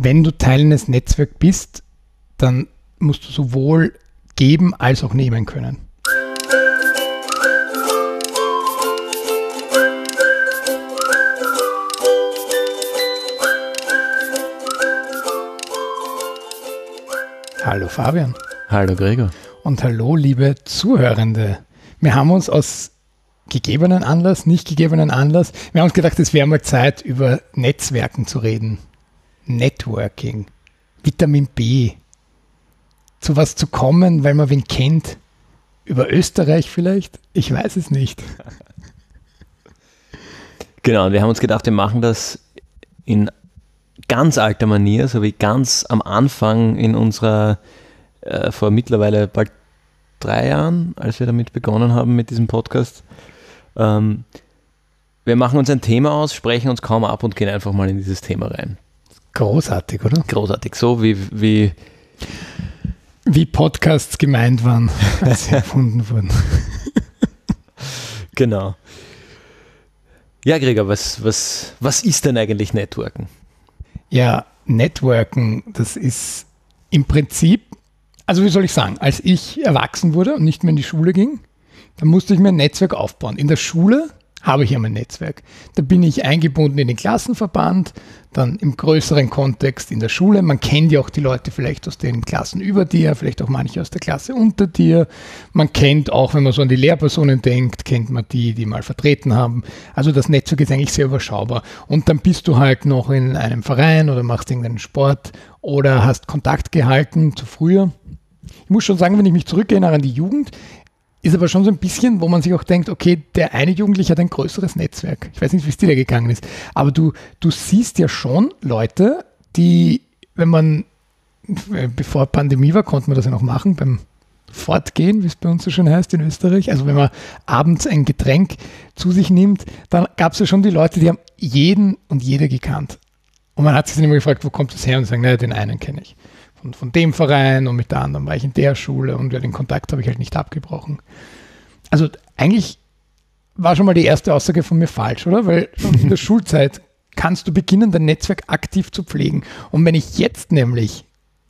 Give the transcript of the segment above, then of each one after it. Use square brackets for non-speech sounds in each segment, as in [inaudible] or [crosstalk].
wenn du Teil eines Netzwerks bist, dann musst du sowohl geben als auch nehmen können. Hallo Fabian. Hallo Gregor. Und hallo liebe Zuhörende. Wir haben uns aus gegebenen Anlass, nicht gegebenen Anlass, wir haben uns gedacht, es wäre mal Zeit, über Netzwerken zu reden. Networking, Vitamin B, zu was zu kommen, weil man wen kennt. Über Österreich vielleicht? Ich weiß es nicht. [laughs] Genau, wir haben uns gedacht, wir machen das in ganz alter Manier, so wie ganz am Anfang in unserer, äh, vor mittlerweile bald drei Jahren, als wir damit begonnen haben mit diesem Podcast. Ähm, wir machen uns ein Thema aus, sprechen uns kaum ab und gehen einfach mal in dieses Thema rein. Großartig, oder? Großartig, so wie, wie wie Podcasts gemeint waren, [laughs] als sie erfunden wurden. genau. Ja, Gregor, was, was, was ist denn eigentlich Networken? Ja, Networken, das ist im Prinzip, also wie soll ich sagen, als ich erwachsen wurde und nicht mehr in die Schule ging, dann musste ich mir ein Netzwerk aufbauen. In der Schule habe ich ja mein Netzwerk. Da bin ich eingebunden in den Klassenverband, dann im größeren Kontext in der Schule. Man kennt ja auch die Leute vielleicht aus den Klassen über dir, vielleicht auch manche aus der Klasse unter dir. Man kennt auch, wenn man so an die Lehrpersonen denkt, kennt man die, die mal vertreten haben. Also das Netzwerk ist eigentlich sehr überschaubar. Und dann bist du halt noch in einem Verein oder machst irgendeinen Sport oder hast Kontakt gehalten zu früher. Ich muss schon sagen, wenn ich mich zurückerinnere an die Jugend, ist aber schon so ein bisschen, wo man sich auch denkt, okay, der eine Jugendliche hat ein größeres Netzwerk. Ich weiß nicht, wie es dir da gegangen ist. Aber du, du siehst ja schon Leute, die, wenn man, bevor Pandemie war, konnte man das ja noch machen, beim Fortgehen, wie es bei uns so schön heißt in Österreich. Also wenn man abends ein Getränk zu sich nimmt, dann gab es ja schon die Leute, die haben jeden und jede gekannt. Und man hat sich dann immer gefragt, wo kommt das her? Und sagen, naja, den einen kenne ich von, von dem Verein und mit der anderen war ich in der Schule und den Kontakt habe ich halt nicht abgebrochen. Also eigentlich war schon mal die erste Aussage von mir falsch, oder? Weil schon [laughs] in der Schulzeit kannst du beginnen, dein Netzwerk aktiv zu pflegen. Und wenn ich jetzt nämlich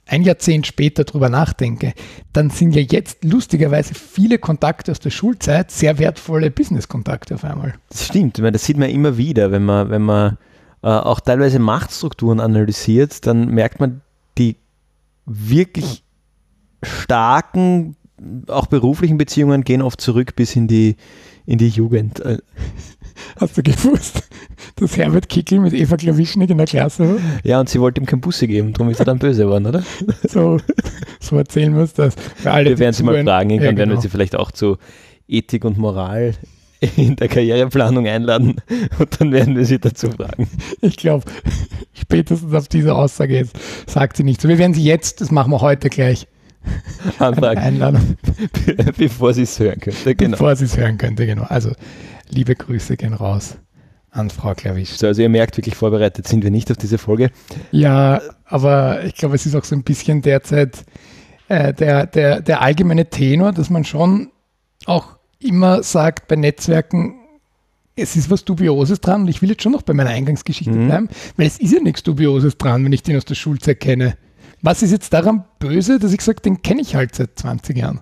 ein Jahrzehnt später drüber nachdenke, dann sind ja jetzt lustigerweise viele Kontakte aus der Schulzeit sehr wertvolle Business-Kontakte auf einmal. Das stimmt, das sieht man immer wieder, wenn man, wenn man äh, auch teilweise Machtstrukturen analysiert, dann merkt man, wirklich starken, auch beruflichen Beziehungen gehen oft zurück bis in die, in die Jugend. Äh, Hast du gewusst, dass Herbert Kickel mit Eva Klawischnik in der Klasse war? Ja, und sie wollte ihm kein Busse geben, darum ist er dann böse geworden, oder? So, so erzählen wir uns das. Wir werden sie mal fragen, irgendwann ja, genau. werden wir sie vielleicht auch zu Ethik und Moral in der Karriereplanung einladen und dann werden wir sie dazu fragen. Ich glaube, spätestens auf diese Aussage jetzt sagt sie nicht so. Wir werden sie jetzt, das machen wir heute gleich. [laughs] Anfragen. Einladung. [laughs] Bevor sie es hören könnte. Genau. Bevor sie es hören könnte, genau. Also, liebe Grüße gehen raus an Frau Klavisch. So, also ihr merkt, wirklich vorbereitet sind wir nicht auf diese Folge. Ja, aber ich glaube, es ist auch so ein bisschen derzeit äh, der, der, der allgemeine Tenor, dass man schon auch immer sagt bei Netzwerken, es ist was Dubioses dran und ich will jetzt schon noch bei meiner Eingangsgeschichte mhm. bleiben, weil es ist ja nichts Dubioses dran, wenn ich den aus der Schulzeit kenne. Was ist jetzt daran böse, dass ich sage, den kenne ich halt seit 20 Jahren?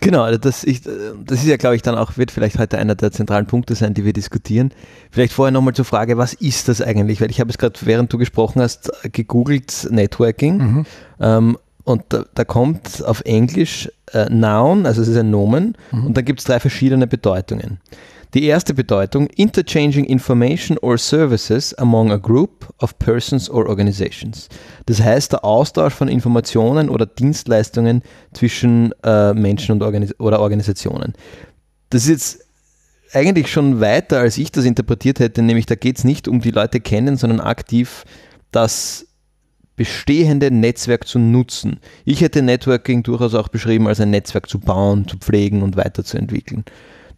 Genau, also das, ich, das ist ja, glaube ich, dann auch, wird vielleicht heute einer der zentralen Punkte sein, die wir diskutieren. Vielleicht vorher nochmal zur Frage, was ist das eigentlich? Weil ich habe es gerade, während du gesprochen hast, gegoogelt Networking. Mhm. Ähm, und da, da, kommt auf Englisch äh, Noun, also es ist ein Nomen, mhm. und da gibt es drei verschiedene Bedeutungen. Die erste Bedeutung, interchanging information or services among a group of persons or organizations. Das heißt, der Austausch von Informationen oder Dienstleistungen zwischen äh, Menschen und Organis oder Organisationen. Das ist jetzt eigentlich schon weiter, als ich das interpretiert hätte, nämlich da geht es nicht um die Leute kennen, sondern aktiv das bestehende Netzwerk zu nutzen. Ich hätte Networking durchaus auch beschrieben als ein Netzwerk zu bauen, zu pflegen und weiterzuentwickeln.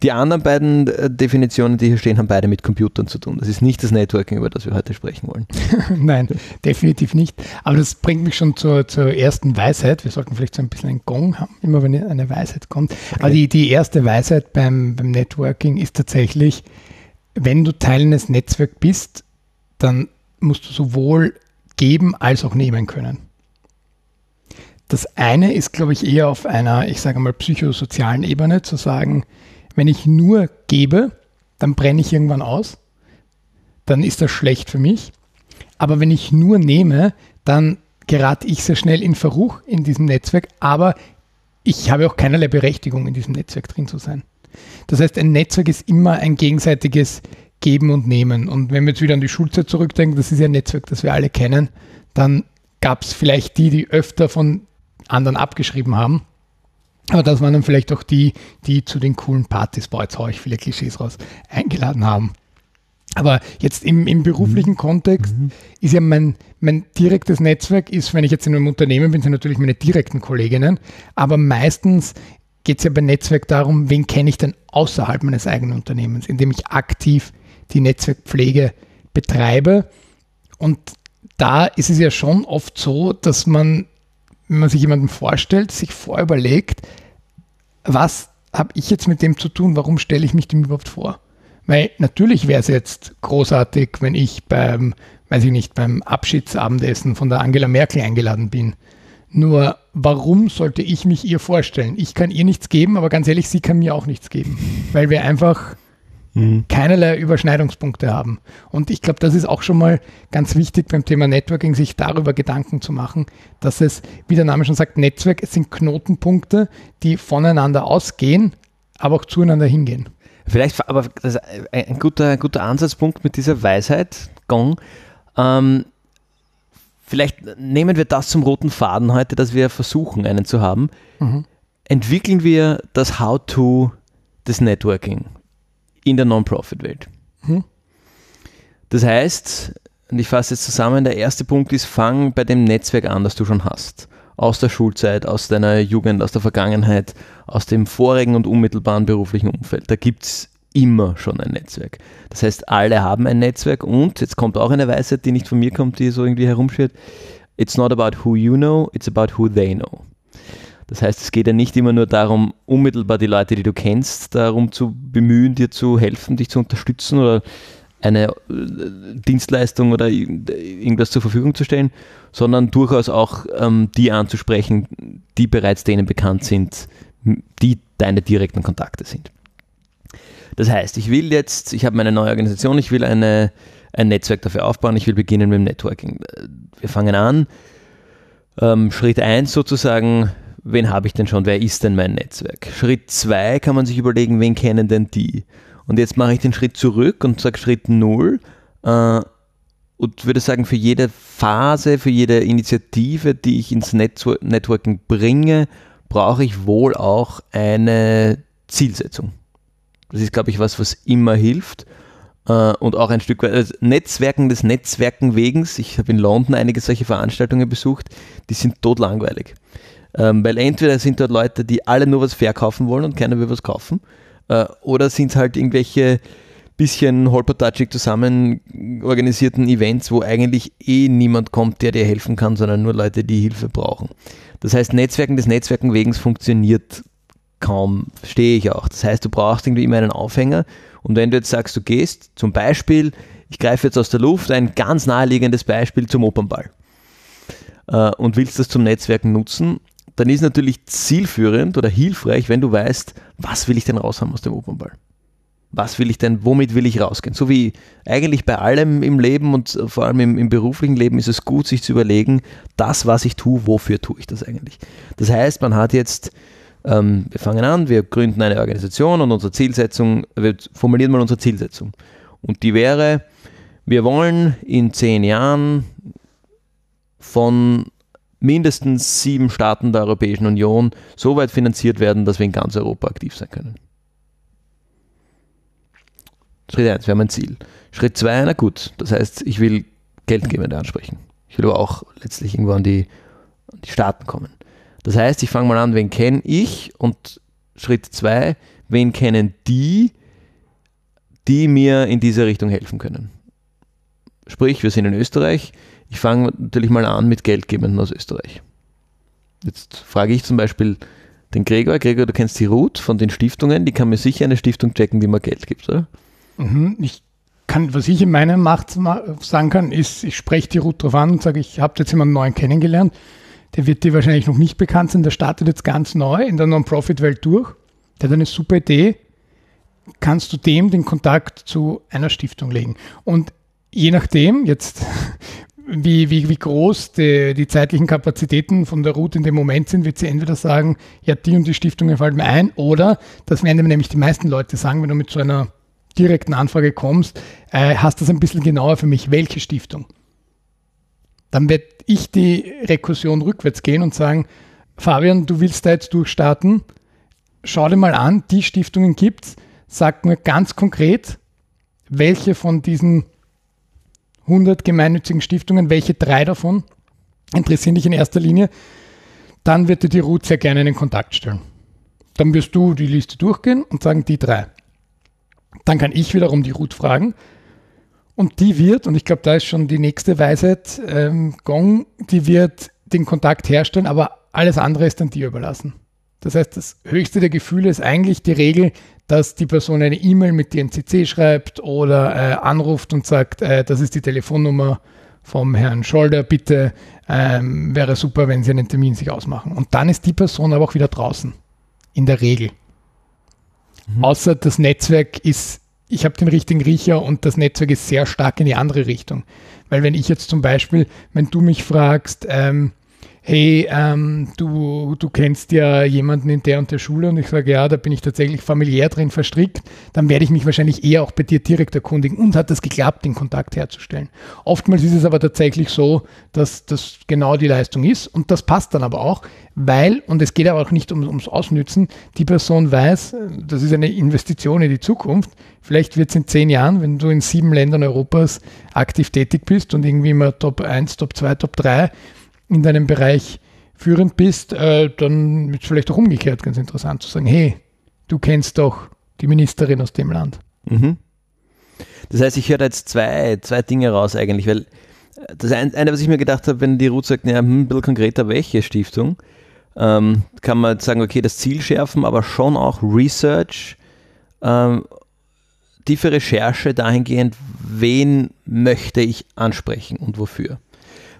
Die anderen beiden äh, Definitionen, die hier stehen, haben beide mit Computern zu tun. Das ist nicht das Networking, über das wir heute sprechen wollen. [laughs] Nein, definitiv nicht. Aber das bringt mich schon zur, zur, ersten Weisheit. Wir sollten vielleicht so ein bisschen einen Gong haben, immer wenn eine Weisheit kommt. Okay. Aber die, die erste Weisheit beim, beim Networking ist tatsächlich, wenn du Teil eines Netzwerks bist, dann musst du sowohl geben als auch nehmen können. Das eine ist, glaube ich, eher auf einer, ich sage mal, psychosozialen Ebene zu sagen, wenn ich nur gebe, dann brenne ich irgendwann aus, dann ist das schlecht für mich. Aber wenn ich nur nehme, dann gerate ich sehr schnell in Verruch in diesem Netzwerk, aber ich habe auch keinerlei Berechtigung, in diesem Netzwerk drin zu sein. Das heißt, ein Netzwerk ist immer ein gegenseitiges Geben und Nehmen. Und wenn wir jetzt wieder an die Schulzeit zurückdenken, das ist ja ein Netzwerk, das wir alle kennen, dann gab es vielleicht die, die öfter von anderen abgeschrieben haben. Aber das waren dann vielleicht auch die, die zu den coolen Partys, boah, jetzt haue ich viele Klischees raus, eingeladen haben. Aber jetzt im, im beruflichen mhm. Kontext mhm. ist ja mein, mein direktes Netzwerk, ist, wenn ich jetzt in einem Unternehmen bin, sind natürlich meine direkten Kolleginnen. Aber meistens geht es ja bei Netzwerk darum, wen kenne ich denn außerhalb meines eigenen Unternehmens, indem ich aktiv die Netzwerkpflege betreibe. Und da ist es ja schon oft so, dass man, wenn man sich jemanden vorstellt, sich vorüberlegt, was habe ich jetzt mit dem zu tun, warum stelle ich mich dem überhaupt vor? Weil natürlich wäre es jetzt großartig, wenn ich beim, weiß ich nicht, beim Abschiedsabendessen von der Angela Merkel eingeladen bin. Nur warum sollte ich mich ihr vorstellen? Ich kann ihr nichts geben, aber ganz ehrlich, sie kann mir auch nichts geben, weil wir einfach mhm. keinerlei Überschneidungspunkte haben. Und ich glaube, das ist auch schon mal ganz wichtig beim Thema Networking, sich darüber Gedanken zu machen, dass es, wie der Name schon sagt, Netzwerk, es sind Knotenpunkte, die voneinander ausgehen, aber auch zueinander hingehen. Vielleicht, aber ist ein guter, ein guter Ansatzpunkt mit dieser Weisheit, Gong. Ähm, vielleicht nehmen wir das zum roten Faden heute, dass wir versuchen, einen zu haben. Mhm. Entwickeln wir das How-to des Networking in der Non-Profit-Welt. Mhm. Das heißt, und ich fasse jetzt zusammen, der erste Punkt ist, fang bei dem Netzwerk an, das du schon hast aus der Schulzeit, aus deiner Jugend, aus der Vergangenheit, aus dem vorigen und unmittelbaren beruflichen Umfeld. Da gibt es immer schon ein Netzwerk. Das heißt, alle haben ein Netzwerk und jetzt kommt auch eine Weisheit, die nicht von mir kommt, die so irgendwie herumschwirrt. It's not about who you know, it's about who they know. Das heißt, es geht ja nicht immer nur darum, unmittelbar die Leute, die du kennst, darum zu bemühen, dir zu helfen, dich zu unterstützen oder eine äh, Dienstleistung oder irgendwas zur Verfügung zu stellen, sondern durchaus auch ähm, die anzusprechen, die bereits denen bekannt sind, die deine direkten Kontakte sind. Das heißt, ich will jetzt, ich habe meine neue Organisation, ich will eine, ein Netzwerk dafür aufbauen, ich will beginnen mit dem Networking. Wir fangen an. Ähm, Schritt 1 sozusagen, wen habe ich denn schon, wer ist denn mein Netzwerk? Schritt 2 kann man sich überlegen, wen kennen denn die? Und jetzt mache ich den Schritt zurück und sage Schritt 0 äh, und würde sagen, für jede Phase, für jede Initiative, die ich ins Network Networking bringe, brauche ich wohl auch eine Zielsetzung. Das ist, glaube ich, was, was immer hilft. Uh, und auch ein Stück weit also Netzwerken des Netzwerken wegen. Ich habe in London einige solche Veranstaltungen besucht, die sind totlangweilig. Ähm, weil entweder sind dort Leute, die alle nur was verkaufen wollen und keiner will was kaufen, äh, oder sind es halt irgendwelche bisschen holpertatschig zusammen organisierten Events, wo eigentlich eh niemand kommt, der dir helfen kann, sondern nur Leute, die Hilfe brauchen. Das heißt, Netzwerken des Netzwerken wegen funktioniert kaum, verstehe ich auch. Das heißt, du brauchst irgendwie immer einen Aufhänger. Und wenn du jetzt sagst, du gehst zum Beispiel, ich greife jetzt aus der Luft, ein ganz naheliegendes Beispiel zum Opernball äh, und willst das zum Netzwerken nutzen, dann ist natürlich zielführend oder hilfreich, wenn du weißt, was will ich denn raushaben aus dem Opernball? Was will ich denn, womit will ich rausgehen? So wie eigentlich bei allem im Leben und vor allem im, im beruflichen Leben ist es gut, sich zu überlegen, das, was ich tue, wofür tue ich das eigentlich? Das heißt, man hat jetzt, ähm, wir fangen an, wir gründen eine Organisation und unsere Zielsetzung, wir formulieren mal unsere Zielsetzung. Und die wäre, wir wollen in zehn Jahren von mindestens sieben Staaten der Europäischen Union so weit finanziert werden, dass wir in ganz Europa aktiv sein können. Schritt 1 wäre mein Ziel. Schritt 2, na gut, das heißt, ich will Geldgebende ansprechen. Ich will aber auch letztlich irgendwo an die, an die Staaten kommen. Das heißt, ich fange mal an, wen kenne ich und Schritt 2, wen kennen die, die mir in diese Richtung helfen können. Sprich, wir sind in Österreich, ich fange natürlich mal an mit Geldgebenden aus Österreich. Jetzt frage ich zum Beispiel den Gregor. Gregor, du kennst die Ruth von den Stiftungen, die kann mir sicher eine Stiftung checken, die mir Geld gibt, oder? Mhm, ich kann, was ich in meiner Macht sagen kann, ist, ich spreche die Route drauf an und sage, ich habe jetzt jemanden neuen kennengelernt. Der wird dir wahrscheinlich noch nicht bekannt sein. Der startet jetzt ganz neu in der Non-Profit-Welt durch. Der hat eine super Idee. Kannst du dem den Kontakt zu einer Stiftung legen? Und je nachdem, jetzt wie, wie, wie groß die, die zeitlichen Kapazitäten von der Route in dem Moment sind, wird sie entweder sagen, ja, die und die Stiftungen fallen mir ein, oder, das werden nämlich die meisten Leute sagen, wenn du mit so einer direkten Anfrage kommst, äh, hast das ein bisschen genauer für mich, welche Stiftung. Dann werde ich die Rekursion rückwärts gehen und sagen, Fabian, du willst da jetzt durchstarten, schau dir mal an, die Stiftungen gibt es, sag mir ganz konkret, welche von diesen 100 gemeinnützigen Stiftungen, welche drei davon interessieren dich in erster Linie, dann wird dir die Ruth sehr gerne einen Kontakt stellen. Dann wirst du die Liste durchgehen und sagen, die drei. Dann kann ich wiederum die Ruth fragen und die wird, und ich glaube, da ist schon die nächste Weisheit, ähm, Gong, die wird den Kontakt herstellen, aber alles andere ist dann dir überlassen. Das heißt, das höchste der Gefühle ist eigentlich die Regel, dass die Person eine E-Mail mit dem CC schreibt oder äh, anruft und sagt, äh, das ist die Telefonnummer vom Herrn Scholder, bitte ähm, wäre super, wenn Sie einen Termin sich ausmachen. Und dann ist die Person aber auch wieder draußen. In der Regel. Mhm. Außer das Netzwerk ist, ich habe den richtigen Riecher und das Netzwerk ist sehr stark in die andere Richtung. Weil wenn ich jetzt zum Beispiel, wenn du mich fragst, ähm, hey, ähm, du, du kennst ja jemanden in der und der Schule und ich sage, ja, da bin ich tatsächlich familiär drin verstrickt, dann werde ich mich wahrscheinlich eher auch bei dir direkt erkundigen. Und hat das geklappt, den Kontakt herzustellen. Oftmals ist es aber tatsächlich so, dass das genau die Leistung ist und das passt dann aber auch, weil, und es geht aber auch nicht um, ums Ausnützen, die Person weiß, das ist eine Investition in die Zukunft, vielleicht wird es in zehn Jahren, wenn du in sieben Ländern Europas aktiv tätig bist und irgendwie immer Top 1, Top 2, Top 3 in deinem Bereich führend bist, äh, dann ist es vielleicht auch umgekehrt ganz interessant zu sagen, hey, du kennst doch die Ministerin aus dem Land. Mhm. Das heißt, ich höre da jetzt zwei, zwei Dinge raus eigentlich, weil äh, das eine, was ich mir gedacht habe, wenn die Ruth sagt, ja, hm, ein bisschen konkreter, welche Stiftung, ähm, kann man sagen, okay, das Ziel schärfen, aber schon auch Research, ähm, tiefe Recherche dahingehend, wen möchte ich ansprechen und wofür.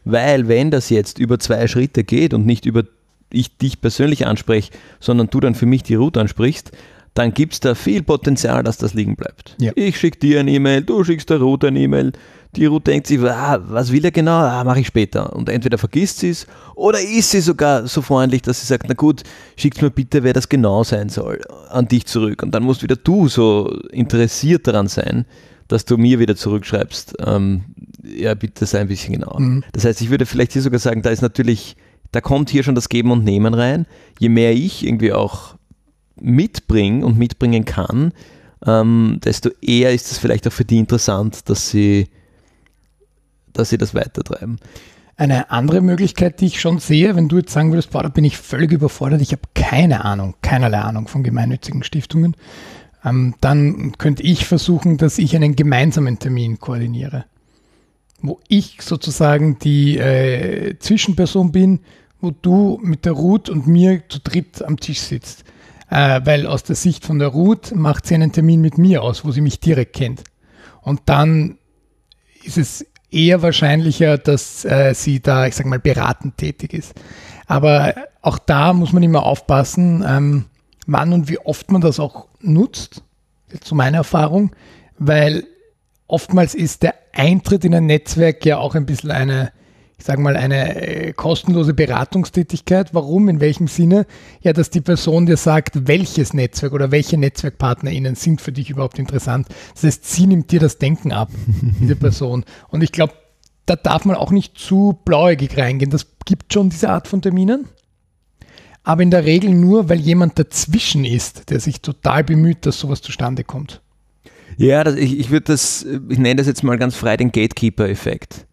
Weil wenn das jetzt über zwei Schritte geht und nicht über ich dich persönlich anspreche, sondern du dann für mich die Route ansprichst, dann gibt es da viel Potenzial, dass das liegen bleibt. Ja. Ich schicke dir eine E-Mail, du schickst der Route eine E-Mail, die Route denkt sich, ah, was will er genau? Ah, mache ich später. Und entweder vergisst sie es oder ist sie sogar so freundlich, dass sie sagt, na gut, schickt mir bitte, wer das genau sein soll, an dich zurück. Und dann musst wieder du so interessiert daran sein, dass du mir wieder zurückschreibst, ähm, ja, bitte sei ein bisschen genauer. Mhm. Das heißt, ich würde vielleicht hier sogar sagen, da ist natürlich, da kommt hier schon das Geben und Nehmen rein. Je mehr ich irgendwie auch mitbringe und mitbringen kann, ähm, desto eher ist es vielleicht auch für die interessant, dass sie, dass sie das weitertreiben. Eine andere Möglichkeit, die ich schon sehe, wenn du jetzt sagen würdest, boah, da bin ich völlig überfordert, ich habe keine Ahnung, keinerlei Ahnung von gemeinnützigen Stiftungen, ähm, dann könnte ich versuchen, dass ich einen gemeinsamen Termin koordiniere, wo ich sozusagen die äh, Zwischenperson bin, wo du mit der Ruth und mir zu dritt am Tisch sitzt. Äh, weil aus der Sicht von der Ruth macht sie einen Termin mit mir aus, wo sie mich direkt kennt. Und dann ist es eher wahrscheinlicher, dass äh, sie da, ich sag mal, beratend tätig ist. Aber auch da muss man immer aufpassen. Ähm, wann und wie oft man das auch nutzt, zu meiner Erfahrung, weil oftmals ist der Eintritt in ein Netzwerk ja auch ein bisschen eine, ich sage mal, eine äh, kostenlose Beratungstätigkeit. Warum? In welchem Sinne? Ja, dass die Person dir sagt, welches Netzwerk oder welche NetzwerkpartnerInnen sind für dich überhaupt interessant. Das heißt, sie nimmt dir das Denken ab, [laughs] diese Person. Und ich glaube, da darf man auch nicht zu blauäugig reingehen. Das gibt schon diese Art von Terminen aber in der Regel nur, weil jemand dazwischen ist, der sich total bemüht, dass sowas zustande kommt. Ja, das, ich, ich würde das, ich nenne das jetzt mal ganz frei den Gatekeeper-Effekt.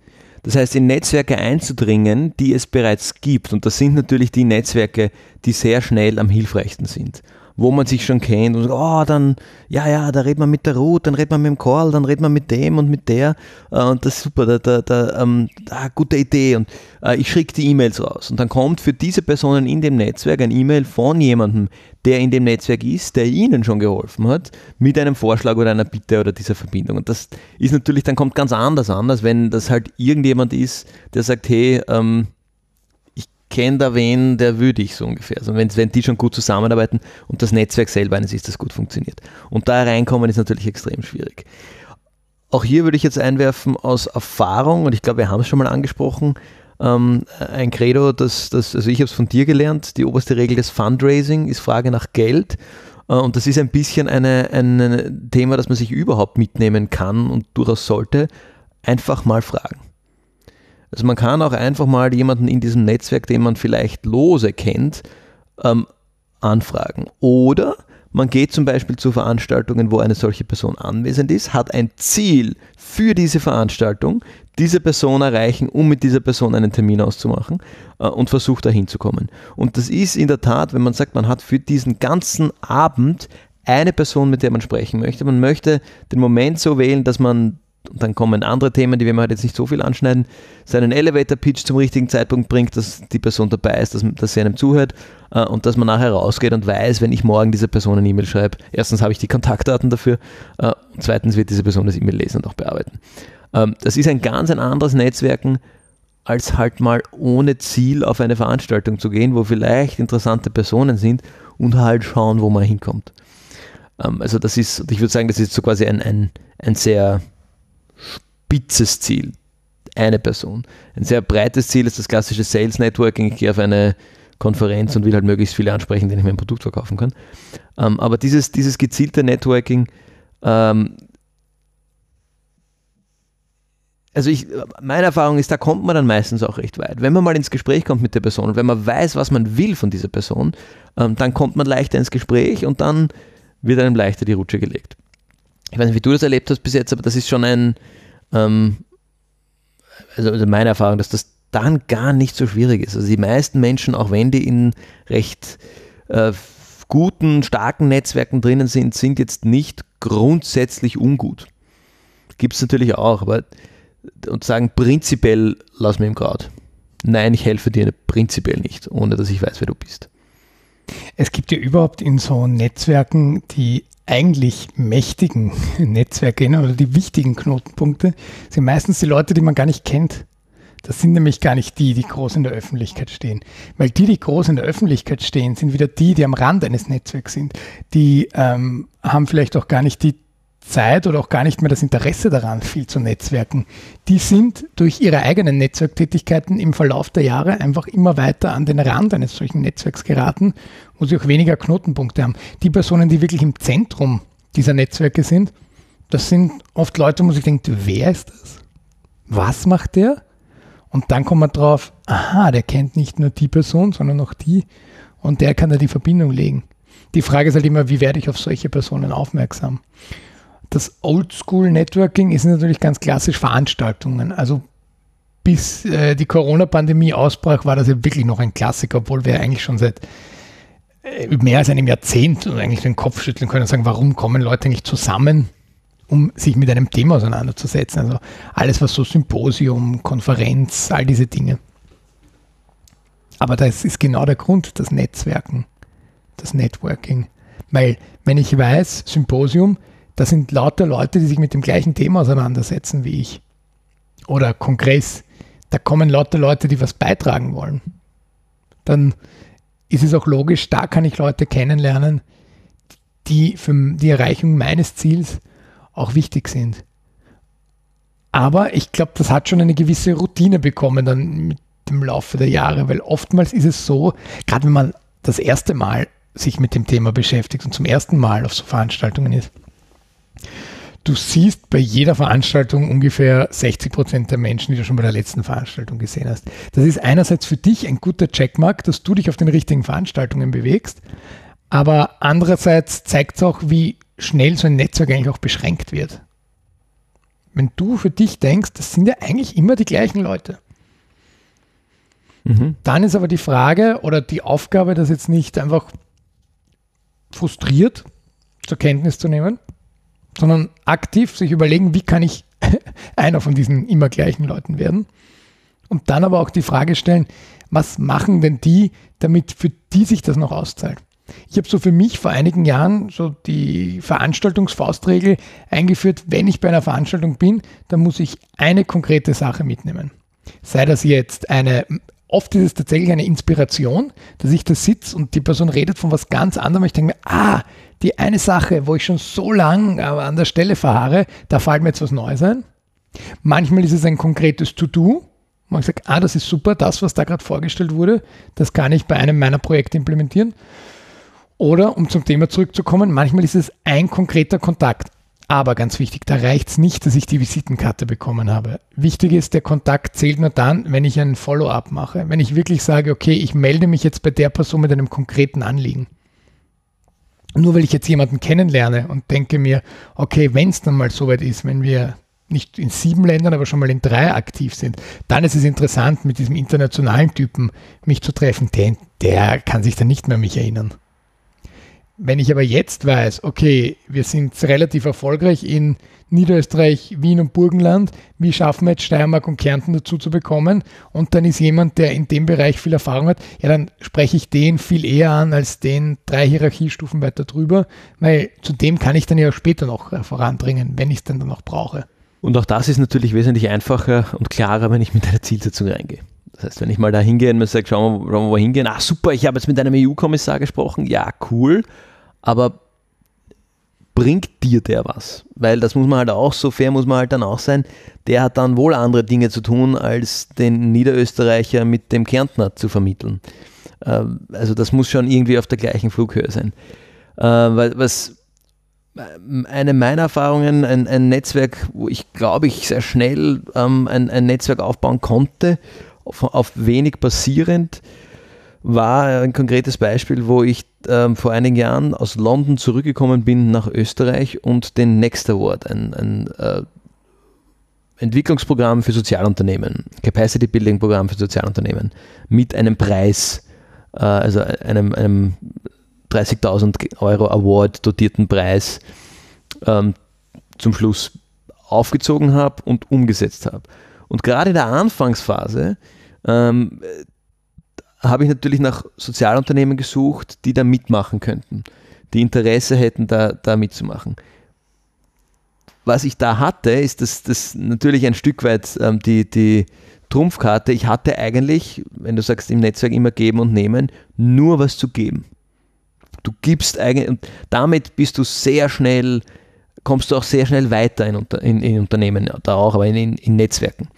Das heißt, in Netzwerke einzudringen, die es bereits gibt. Und das sind natürlich die Netzwerke, die sehr schnell am hilfreichsten sind. Wo man sich schon kennt und oh, dann, ja, ja, da redet man mit der Ruth, dann redet man mit dem Karl, dann redet man mit dem und mit der. Äh, und das ist super, da, da, da ähm, ah, gute Idee. Und äh, ich schicke die E-Mails raus. Und dann kommt für diese Personen in dem Netzwerk ein E-Mail von jemandem, der in dem Netzwerk ist, der ihnen schon geholfen hat, mit einem Vorschlag oder einer Bitte oder dieser Verbindung. Und das ist natürlich, dann kommt ganz anders an, als wenn das halt irgendjemand ist, der sagt, hey, ähm, kenne da wen, der würde ich so ungefähr. Also wenn, wenn die schon gut zusammenarbeiten und das Netzwerk selber eines ist, das gut funktioniert. Und da reinkommen ist natürlich extrem schwierig. Auch hier würde ich jetzt einwerfen aus Erfahrung, und ich glaube, wir haben es schon mal angesprochen, ähm, ein Credo, das, das also ich habe es von dir gelernt, die oberste Regel des Fundraising ist Frage nach Geld. Äh, und das ist ein bisschen eine, ein Thema, das man sich überhaupt mitnehmen kann und durchaus sollte. Einfach mal fragen. Also man kann auch einfach mal jemanden in diesem Netzwerk, den man vielleicht lose kennt, ähm, anfragen. Oder man geht zum Beispiel zu Veranstaltungen, wo eine solche Person anwesend ist, hat ein Ziel für diese Veranstaltung, diese Person erreichen, um mit dieser Person einen Termin auszumachen äh, und versucht dahin zu kommen. Und das ist in der Tat, wenn man sagt, man hat für diesen ganzen Abend eine Person, mit der man sprechen möchte. Man möchte den Moment so wählen, dass man und dann kommen andere Themen, die wir halt jetzt nicht so viel anschneiden, seinen Elevator-Pitch zum richtigen Zeitpunkt bringt, dass die Person dabei ist, dass, dass sie einem zuhört äh, und dass man nachher rausgeht und weiß, wenn ich morgen dieser Person eine E-Mail schreibe, erstens habe ich die Kontaktdaten dafür äh, und zweitens wird diese Person das E-Mail lesen und auch bearbeiten. Ähm, das ist ein ganz ein anderes Netzwerken, als halt mal ohne Ziel auf eine Veranstaltung zu gehen, wo vielleicht interessante Personen sind und halt schauen, wo man hinkommt. Ähm, also das ist, ich würde sagen, das ist so quasi ein, ein, ein sehr spitzes Ziel. Eine Person. Ein sehr breites Ziel ist das klassische Sales Networking. Ich gehe auf eine Konferenz und will halt möglichst viele ansprechen, denen ich mein Produkt verkaufen kann. Ähm, aber dieses, dieses gezielte Networking, ähm, also ich, meine Erfahrung ist, da kommt man dann meistens auch recht weit. Wenn man mal ins Gespräch kommt mit der Person und wenn man weiß, was man will von dieser Person, ähm, dann kommt man leichter ins Gespräch und dann wird einem leichter die Rutsche gelegt ich weiß nicht, wie du das erlebt hast bis jetzt, aber das ist schon ein, ähm, also, also meine Erfahrung, dass das dann gar nicht so schwierig ist. Also die meisten Menschen, auch wenn die in recht äh, guten, starken Netzwerken drinnen sind, sind jetzt nicht grundsätzlich ungut. Gibt es natürlich auch, aber und sagen prinzipiell, lass mir im Grad. Nein, ich helfe dir prinzipiell nicht, ohne dass ich weiß, wer du bist. Es gibt ja überhaupt in so Netzwerken die eigentlich mächtigen [laughs] Netzwerke oder die wichtigen Knotenpunkte sind meistens die Leute, die man gar nicht kennt. Das sind nämlich gar nicht die, die groß in der Öffentlichkeit stehen. Weil die, die groß in der Öffentlichkeit stehen, sind wieder die, die am Rand eines Netzwerks sind. Die ähm, haben vielleicht auch gar nicht die Zeit oder auch gar nicht mehr das Interesse daran, viel zu netzwerken. Die sind durch ihre eigenen Netzwerktätigkeiten im Verlauf der Jahre einfach immer weiter an den Rand eines solchen Netzwerks geraten, wo sie auch weniger Knotenpunkte haben. Die Personen, die wirklich im Zentrum dieser Netzwerke sind, das sind oft Leute, wo man sich denkt, wer ist das? Was macht der? Und dann kommt man drauf, aha, der kennt nicht nur die Person, sondern auch die und der kann da die Verbindung legen. Die Frage ist halt immer, wie werde ich auf solche Personen aufmerksam? Das Oldschool-Networking ist natürlich ganz klassisch Veranstaltungen. Also bis äh, die Corona-Pandemie ausbrach, war das ja wirklich noch ein Klassiker, obwohl wir eigentlich schon seit äh, mehr als einem Jahrzehnt eigentlich den Kopf schütteln können und sagen, warum kommen Leute nicht zusammen, um sich mit einem Thema auseinanderzusetzen. Also alles, was so Symposium, Konferenz, all diese Dinge. Aber das ist genau der Grund, das Netzwerken, das Networking. Weil wenn ich weiß, Symposium, das sind lauter Leute, die sich mit dem gleichen Thema auseinandersetzen wie ich. Oder Kongress, da kommen lauter Leute, die was beitragen wollen. Dann ist es auch logisch, da kann ich Leute kennenlernen, die für die Erreichung meines Ziels auch wichtig sind. Aber ich glaube, das hat schon eine gewisse Routine bekommen dann mit dem Laufe der Jahre, weil oftmals ist es so, gerade wenn man das erste Mal sich mit dem Thema beschäftigt und zum ersten Mal auf so Veranstaltungen ist, Du siehst bei jeder Veranstaltung ungefähr 60 Prozent der Menschen, die du schon bei der letzten Veranstaltung gesehen hast. Das ist einerseits für dich ein guter Checkmark, dass du dich auf den richtigen Veranstaltungen bewegst, aber andererseits zeigt es auch, wie schnell so ein Netzwerk eigentlich auch beschränkt wird. Wenn du für dich denkst, das sind ja eigentlich immer die gleichen Leute. Mhm. Dann ist aber die Frage oder die Aufgabe, das jetzt nicht einfach frustriert zur Kenntnis zu nehmen, sondern aktiv sich überlegen, wie kann ich [laughs] einer von diesen immer gleichen Leuten werden. Und dann aber auch die Frage stellen, was machen denn die, damit für die sich das noch auszahlt? Ich habe so für mich vor einigen Jahren so die Veranstaltungsfaustregel eingeführt, wenn ich bei einer Veranstaltung bin, dann muss ich eine konkrete Sache mitnehmen. Sei das jetzt eine, oft ist es tatsächlich eine Inspiration, dass ich da sitze und die Person redet von was ganz anderem. Ich denke mir, ah, die eine Sache, wo ich schon so lang an der Stelle verharre, da fällt mir jetzt was Neues ein. Manchmal ist es ein konkretes To-Do. Man sagt, ah, das ist super, das, was da gerade vorgestellt wurde, das kann ich bei einem meiner Projekte implementieren. Oder, um zum Thema zurückzukommen, manchmal ist es ein konkreter Kontakt. Aber ganz wichtig, da reicht es nicht, dass ich die Visitenkarte bekommen habe. Wichtig ist, der Kontakt zählt nur dann, wenn ich ein Follow-up mache. Wenn ich wirklich sage, okay, ich melde mich jetzt bei der Person mit einem konkreten Anliegen. Nur weil ich jetzt jemanden kennenlerne und denke mir, okay, wenn es dann mal soweit ist, wenn wir nicht in sieben Ländern, aber schon mal in drei aktiv sind, dann ist es interessant, mit diesem internationalen Typen mich zu treffen. Der, der kann sich dann nicht mehr an mich erinnern. Wenn ich aber jetzt weiß, okay, wir sind relativ erfolgreich in Niederösterreich, Wien und Burgenland, wie schaffen wir jetzt Steiermark und Kärnten dazu zu bekommen? Und dann ist jemand, der in dem Bereich viel Erfahrung hat, ja, dann spreche ich den viel eher an als den drei Hierarchiestufen weiter drüber, weil zu dem kann ich dann ja später noch äh, voranbringen, wenn ich es dann, dann noch brauche. Und auch das ist natürlich wesentlich einfacher und klarer, wenn ich mit einer Zielsetzung reingehe. Das heißt, wenn ich mal da hingehe und mir sage, schauen wir, wir wo hingehen, ah super, ich habe jetzt mit einem EU-Kommissar gesprochen, ja cool, aber bringt dir der was? Weil das muss man halt auch, so fair muss man halt dann auch sein, der hat dann wohl andere Dinge zu tun, als den Niederösterreicher mit dem Kärntner zu vermitteln. Ähm, also das muss schon irgendwie auf der gleichen Flughöhe sein. Äh, was eine meiner Erfahrungen, ein, ein, Netzwerk, wo ich glaube ich sehr schnell ähm, ein, ein, Netzwerk aufbauen konnte, auf, auf wenig basierend, war ein konkretes Beispiel, wo ich ähm, vor einigen Jahren aus London zurückgekommen bin nach Österreich und den Next Award, ein, ein äh, Entwicklungsprogramm für Sozialunternehmen, Capacity Building Programm für Sozialunternehmen mit einem Preis, äh, also einem, einem 30.000 Euro Award dotierten Preis ähm, zum Schluss aufgezogen habe und umgesetzt habe. Und gerade in der Anfangsphase ähm, habe ich natürlich nach Sozialunternehmen gesucht, die da mitmachen könnten, die Interesse hätten, da, da mitzumachen. Was ich da hatte, ist das, das natürlich ein Stück weit ähm, die, die Trumpfkarte. Ich hatte eigentlich, wenn du sagst, im Netzwerk immer geben und nehmen, nur was zu geben. Du gibst eigentlich, und damit bist du sehr schnell, kommst du auch sehr schnell weiter in, in, in Unternehmen, da auch, aber in, in Netzwerken.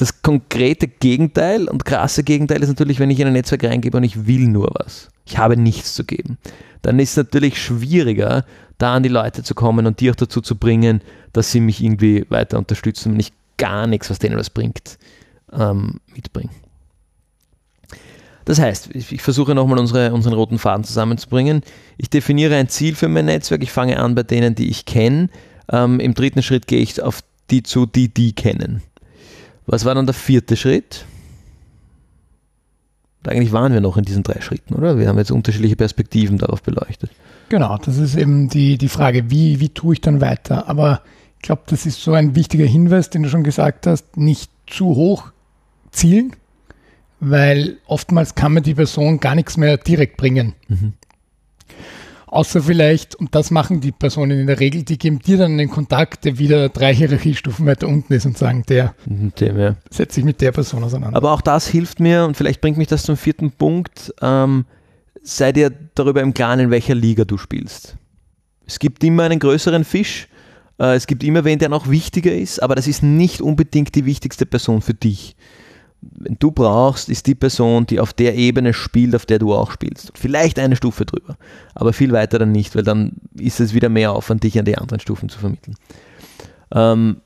Das konkrete Gegenteil und krasse Gegenteil ist natürlich, wenn ich in ein Netzwerk reingebe und ich will nur was. Ich habe nichts zu geben. Dann ist es natürlich schwieriger, da an die Leute zu kommen und die auch dazu zu bringen, dass sie mich irgendwie weiter unterstützen, wenn ich gar nichts, was denen was bringt, ähm, mitbringe. Das heißt, ich, ich versuche nochmal unsere, unseren roten Faden zusammenzubringen. Ich definiere ein Ziel für mein Netzwerk. Ich fange an bei denen, die ich kenne. Ähm, Im dritten Schritt gehe ich auf die zu, die die kennen. Was war dann der vierte Schritt? Eigentlich waren wir noch in diesen drei Schritten, oder? Wir haben jetzt unterschiedliche Perspektiven darauf beleuchtet. Genau, das ist eben die, die Frage, wie, wie tue ich dann weiter? Aber ich glaube, das ist so ein wichtiger Hinweis, den du schon gesagt hast, nicht zu hoch zielen, weil oftmals kann man die Person gar nichts mehr direkt bringen. Mhm. Außer vielleicht, und das machen die Personen in der Regel, die geben dir dann einen Kontakt, der wieder drei Hierarchiestufen weiter unten ist und sagen, der Dem, ja. setzt sich mit der Person auseinander. Aber auch das hilft mir und vielleicht bringt mich das zum vierten Punkt. Ähm, sei dir darüber im Klaren, in welcher Liga du spielst. Es gibt immer einen größeren Fisch, äh, es gibt immer wen, der noch wichtiger ist, aber das ist nicht unbedingt die wichtigste Person für dich du brauchst, ist die Person, die auf der Ebene spielt, auf der du auch spielst. Vielleicht eine Stufe drüber, aber viel weiter dann nicht, weil dann ist es wieder mehr Aufwand, dich an die anderen Stufen zu vermitteln. Ähm,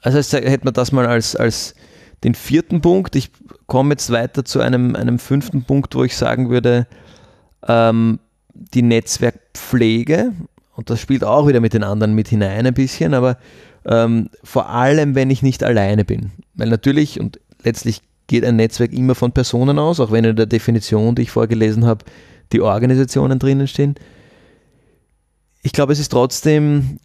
also hätte man das mal als, als den vierten Punkt. Ich komme jetzt weiter zu einem, einem fünften Punkt, wo ich sagen würde, ähm, die Netzwerkpflege, und das spielt auch wieder mit den anderen mit hinein ein bisschen, aber ähm, vor allem, wenn ich nicht alleine bin. Weil natürlich, und letztlich geht ein Netzwerk immer von Personen aus, auch wenn in der Definition, die ich vorgelesen habe, die Organisationen drinnen stehen. Ich glaube, es ist trotzdem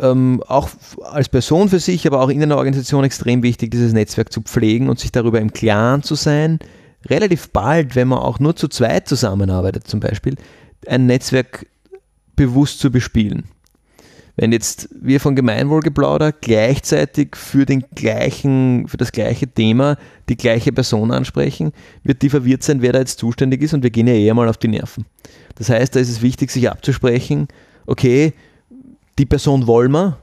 ähm, auch als Person für sich, aber auch in einer Organisation extrem wichtig, dieses Netzwerk zu pflegen und sich darüber im Klaren zu sein, relativ bald, wenn man auch nur zu zweit zusammenarbeitet zum Beispiel, ein Netzwerk bewusst zu bespielen. Wenn jetzt wir von Gemeinwohlgeplauder gleichzeitig für, den gleichen, für das gleiche Thema die gleiche Person ansprechen, wird die verwirrt sein, wer da jetzt zuständig ist und wir gehen ja eher mal auf die Nerven. Das heißt, da ist es wichtig, sich abzusprechen, okay, die Person wollen wir,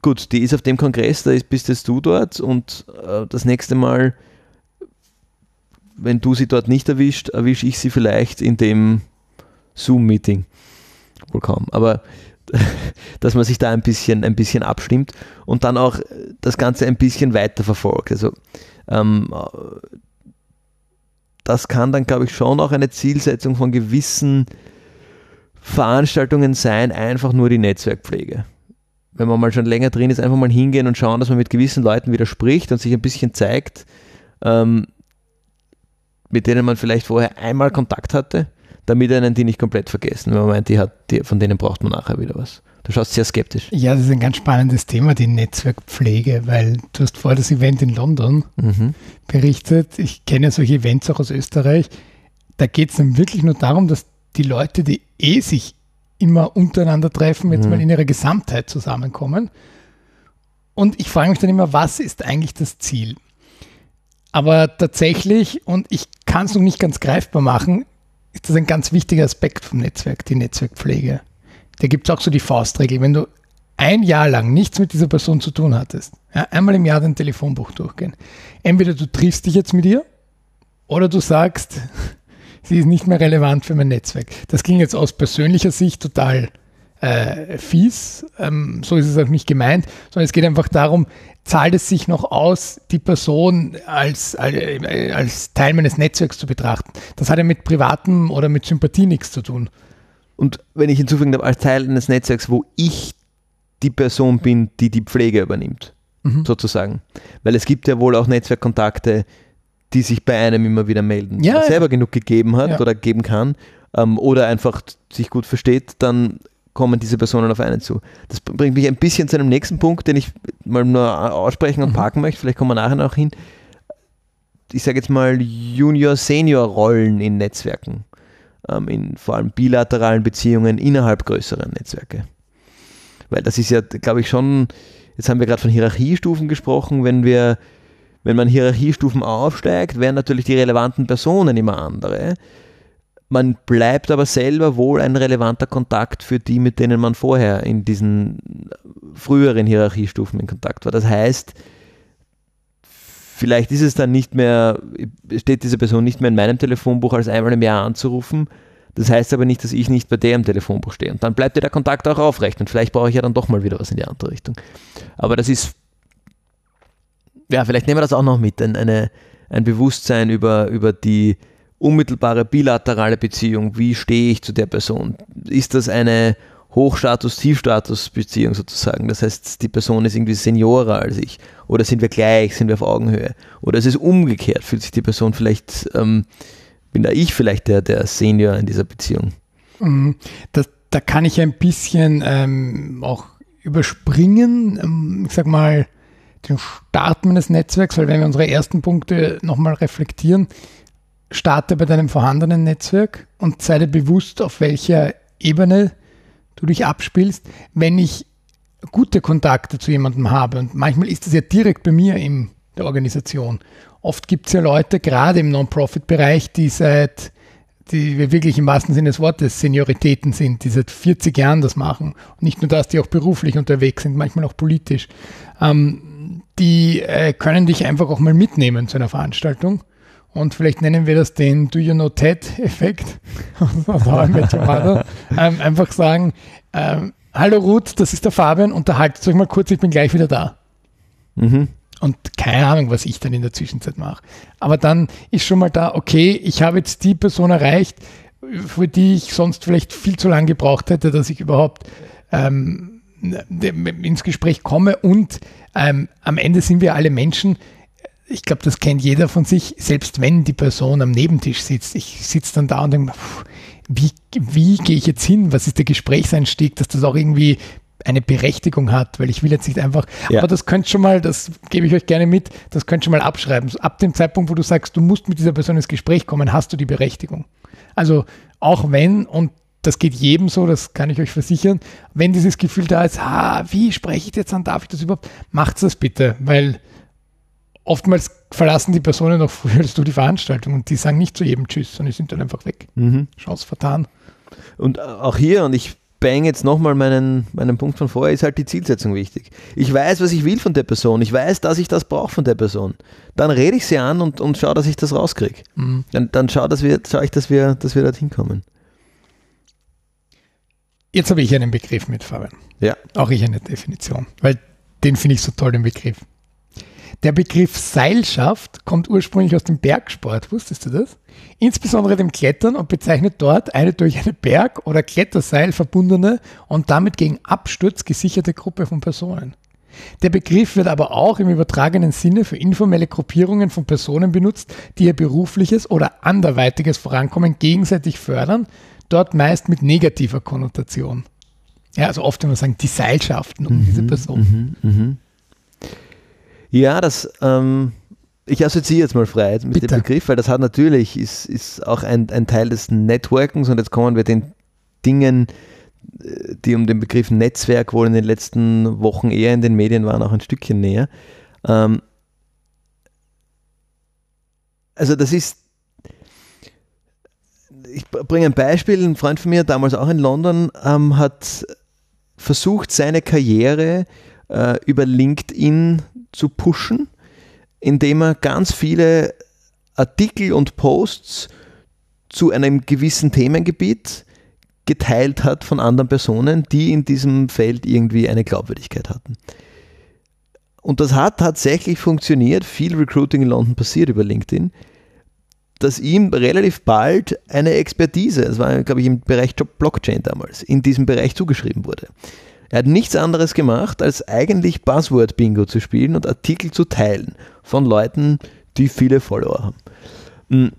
gut, die ist auf dem Kongress, da bist jetzt du dort und äh, das nächste Mal, wenn du sie dort nicht erwischt, erwische ich sie vielleicht in dem Zoom-Meeting. Wohl kaum. Aber [laughs] dass man sich da ein bisschen, ein bisschen abstimmt und dann auch das Ganze ein bisschen weiter verfolgt. Also ähm, das kann dann, glaube ich, schon auch eine Zielsetzung von gewissen Veranstaltungen sein, einfach nur die Netzwerkpflege. Wenn man mal schon länger drin ist, einfach mal hingehen und schauen, dass man mit gewissen Leuten wieder spricht und sich ein bisschen zeigt, ähm, mit denen man vielleicht vorher einmal Kontakt hatte damit einen die nicht komplett vergessen, wenn man meint, die hat, die, von denen braucht man nachher wieder was. Du schaust sehr skeptisch. Ja, das ist ein ganz spannendes Thema, die Netzwerkpflege, weil du hast vor das Event in London mhm. berichtet. Ich kenne solche Events auch aus Österreich. Da geht es dann wirklich nur darum, dass die Leute, die eh sich immer untereinander treffen, jetzt mhm. mal in ihrer Gesamtheit zusammenkommen. Und ich frage mich dann immer, was ist eigentlich das Ziel? Aber tatsächlich, und ich kann es noch nicht ganz greifbar machen, ist das ein ganz wichtiger Aspekt vom Netzwerk, die Netzwerkpflege. Da gibt es auch so die Faustregel, wenn du ein Jahr lang nichts mit dieser Person zu tun hattest, ja, einmal im Jahr dein Telefonbuch durchgehen. Entweder du triffst dich jetzt mit ihr oder du sagst, [laughs] sie ist nicht mehr relevant für mein Netzwerk. Das ging jetzt aus persönlicher Sicht total äh, fies. Ähm, so ist es auch nicht gemeint, sondern es geht einfach darum, zahlt es sich noch aus, die Person als, äh, als Teil meines Netzwerks zu betrachten. Das hat ja mit privatem oder mit Sympathie nichts zu tun. Und wenn ich hinzufügen darf, als Teil eines Netzwerks, wo ich die Person bin, die die Pflege übernimmt, mhm. sozusagen. Weil es gibt ja wohl auch Netzwerkkontakte, die sich bei einem immer wieder melden. Ja, Wenn er selber genug gegeben hat ja. oder geben kann ähm, oder einfach sich gut versteht, dann kommen diese Personen auf einen zu. Das bringt mich ein bisschen zu einem nächsten Punkt, den ich mal nur aussprechen und mhm. parken möchte. Vielleicht kommen wir nachher noch hin. Ich sage jetzt mal Junior-Senior-Rollen in Netzwerken, ähm, in vor allem bilateralen Beziehungen innerhalb größerer Netzwerke. Weil das ist ja, glaube ich, schon, jetzt haben wir gerade von Hierarchiestufen gesprochen, wenn wir, wenn man Hierarchiestufen aufsteigt, werden natürlich die relevanten Personen immer andere man bleibt aber selber wohl ein relevanter Kontakt für die, mit denen man vorher in diesen früheren Hierarchiestufen in Kontakt war. Das heißt, vielleicht ist es dann nicht mehr, steht diese Person nicht mehr in meinem Telefonbuch als einmal im Jahr anzurufen. Das heißt aber nicht, dass ich nicht bei der im Telefonbuch stehe. Und dann bleibt ja der Kontakt auch aufrecht. Und vielleicht brauche ich ja dann doch mal wieder was in die andere Richtung. Aber das ist, ja, vielleicht nehmen wir das auch noch mit, ein, eine, ein Bewusstsein über, über die unmittelbare bilaterale Beziehung, wie stehe ich zu der Person? Ist das eine Hochstatus-Tiefstatus-Beziehung sozusagen? Das heißt, die Person ist irgendwie seniorer als ich. Oder sind wir gleich, sind wir auf Augenhöhe? Oder es ist umgekehrt, fühlt sich die Person vielleicht, ähm, bin da ich vielleicht der, der Senior in dieser Beziehung? Mhm. Das, da kann ich ein bisschen ähm, auch überspringen, ähm, ich sag mal, den Start meines Netzwerks, weil wenn wir unsere ersten Punkte nochmal reflektieren, starte bei deinem vorhandenen Netzwerk und sei dir bewusst, auf welcher Ebene du dich abspielst. Wenn ich gute Kontakte zu jemandem habe, und manchmal ist das ja direkt bei mir in der Organisation. Oft gibt es ja Leute, gerade im Non-Profit-Bereich, die seit, die wir wirklich im wahrsten Sinne des Wortes Senioritäten sind, die seit 40 Jahren das machen. Und nicht nur das, die auch beruflich unterwegs sind, manchmal auch politisch. Ähm, die äh, können dich einfach auch mal mitnehmen zu einer Veranstaltung und vielleicht nennen wir das den Do You Know Ted-Effekt. [laughs] ähm, einfach sagen, ähm, hallo Ruth, das ist der Fabian, unterhaltet euch mal kurz, ich bin gleich wieder da. Mhm. Und keine Ahnung, was ich dann in der Zwischenzeit mache. Aber dann ist schon mal da, okay, ich habe jetzt die Person erreicht, für die ich sonst vielleicht viel zu lange gebraucht hätte, dass ich überhaupt ähm, ins Gespräch komme. Und ähm, am Ende sind wir alle Menschen ich glaube, das kennt jeder von sich, selbst wenn die Person am Nebentisch sitzt. Ich sitze dann da und denke, wie, wie gehe ich jetzt hin? Was ist der Gesprächseinstieg, dass das auch irgendwie eine Berechtigung hat, weil ich will jetzt nicht einfach, ja. aber das könnt schon mal, das gebe ich euch gerne mit, das könnt schon mal abschreiben. Ab dem Zeitpunkt, wo du sagst, du musst mit dieser Person ins Gespräch kommen, hast du die Berechtigung. Also auch wenn, und das geht jedem so, das kann ich euch versichern, wenn dieses Gefühl da ist, ah, wie spreche ich jetzt an, darf ich das überhaupt, macht das bitte, weil oftmals verlassen die Personen noch früher als du die Veranstaltung und die sagen nicht zu jedem Tschüss, sondern die sind dann einfach weg. Mhm. Chance vertan. Und auch hier, und ich bang jetzt nochmal meinen, meinen Punkt von vorher, ist halt die Zielsetzung wichtig. Ich weiß, was ich will von der Person. Ich weiß, dass ich das brauche von der Person. Dann rede ich sie an und, und schaue, dass ich das rauskriege. Mhm. Dann, dann schau, dass wir, schau ich, dass wir, dass wir dorthin kommen. Jetzt habe ich einen Begriff mit, Fabian. Ja. Auch ich eine Definition, weil den finde ich so toll, den Begriff. Der Begriff Seilschaft kommt ursprünglich aus dem Bergsport, wusstest du das? Insbesondere dem Klettern und bezeichnet dort eine durch eine Berg- oder Kletterseil verbundene und damit gegen Absturz gesicherte Gruppe von Personen. Der Begriff wird aber auch im übertragenen Sinne für informelle Gruppierungen von Personen benutzt, die ihr berufliches oder anderweitiges Vorankommen gegenseitig fördern, dort meist mit negativer Konnotation. Ja, also oft, wenn wir sagen, die Seilschaften um mhm, diese Person. Mhm, mh. Ja, das, ähm, ich assoziiere jetzt mal frei mit Bitte. dem Begriff, weil das hat natürlich, ist, ist auch ein, ein Teil des Networkens und jetzt kommen wir den Dingen, äh, die um den Begriff Netzwerk wohl in den letzten Wochen eher in den Medien waren, auch ein Stückchen näher. Ähm, also das ist, ich bringe ein Beispiel, ein Freund von mir, damals auch in London, ähm, hat versucht, seine Karriere äh, über LinkedIn zu pushen, indem er ganz viele Artikel und Posts zu einem gewissen Themengebiet geteilt hat von anderen Personen, die in diesem Feld irgendwie eine Glaubwürdigkeit hatten. Und das hat tatsächlich funktioniert. Viel Recruiting in London passiert über LinkedIn, dass ihm relativ bald eine Expertise, das war, glaube ich, im Bereich Blockchain damals, in diesem Bereich zugeschrieben wurde. Er hat nichts anderes gemacht, als eigentlich Buzzword-Bingo zu spielen und Artikel zu teilen von Leuten, die viele Follower haben. Hm,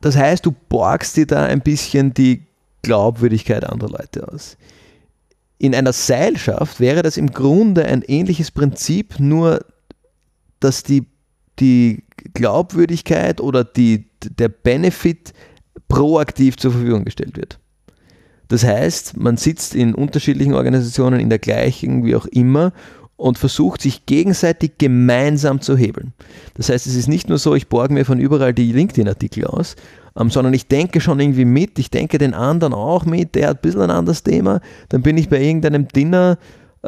das heißt, du borgst dir da ein bisschen die Glaubwürdigkeit anderer Leute aus. In einer Seilschaft wäre das im Grunde ein ähnliches Prinzip, nur dass die, die Glaubwürdigkeit oder die, der Benefit proaktiv zur Verfügung gestellt wird. Das heißt, man sitzt in unterschiedlichen Organisationen in der gleichen, wie auch immer, und versucht sich gegenseitig gemeinsam zu hebeln. Das heißt, es ist nicht nur so, ich borge mir von überall die LinkedIn-Artikel aus, ähm, sondern ich denke schon irgendwie mit, ich denke den anderen auch mit, der hat ein bisschen ein anderes Thema, dann bin ich bei irgendeinem Dinner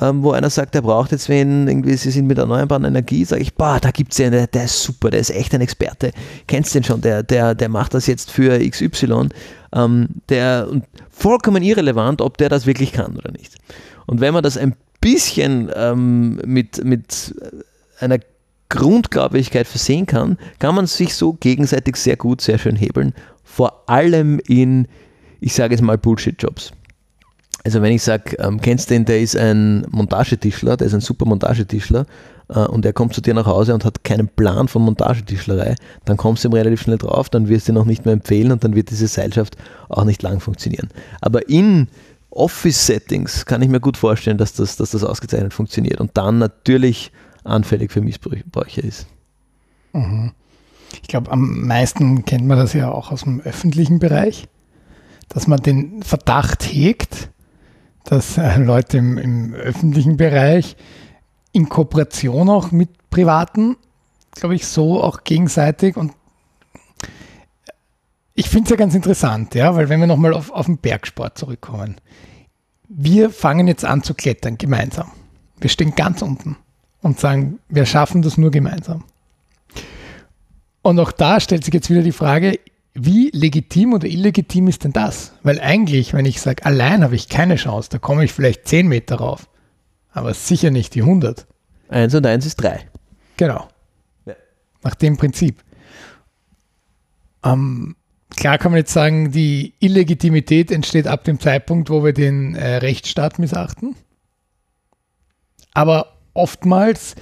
ähm, wo einer sagt, er braucht jetzt wen, irgendwie, sie sind mit erneuerbaren Energie, sage ich, boah, da gibt es ja, der, der ist super, der ist echt ein Experte. Kennst den schon, der, der, der macht das jetzt für XY. Ähm, der, vollkommen irrelevant, ob der das wirklich kann oder nicht. Und wenn man das ein bisschen ähm, mit, mit einer Grundglaubwürdigkeit versehen kann, kann man sich so gegenseitig sehr gut, sehr schön hebeln. Vor allem in, ich sage jetzt mal, Bullshit-Jobs. Also wenn ich sage, ähm, kennst du den, der ist ein Montagetischler, der ist ein super Montagetischler und er kommt zu dir nach Hause und hat keinen Plan von Montagetischlerei, dann kommst du ihm relativ schnell drauf, dann wirst du ihn noch nicht mehr empfehlen und dann wird diese Seilschaft auch nicht lang funktionieren. Aber in Office-Settings kann ich mir gut vorstellen, dass das, dass das ausgezeichnet funktioniert und dann natürlich anfällig für Missbräuche ist. Mhm. Ich glaube, am meisten kennt man das ja auch aus dem öffentlichen Bereich, dass man den Verdacht hegt, dass äh, Leute im, im öffentlichen Bereich in Kooperation auch mit Privaten, glaube ich, so auch gegenseitig und ich finde es ja ganz interessant, ja, weil wenn wir nochmal auf, auf den Bergsport zurückkommen, wir fangen jetzt an zu klettern gemeinsam. Wir stehen ganz unten und sagen, wir schaffen das nur gemeinsam. Und auch da stellt sich jetzt wieder die Frage, wie legitim oder illegitim ist denn das? Weil eigentlich, wenn ich sage, allein habe ich keine Chance, da komme ich vielleicht 10 Meter rauf, aber sicher nicht die 100. Eins und eins ist drei. Genau. Ja. Nach dem Prinzip. Ähm, klar kann man jetzt sagen, die Illegitimität entsteht ab dem Zeitpunkt, wo wir den äh, Rechtsstaat missachten. Aber oftmals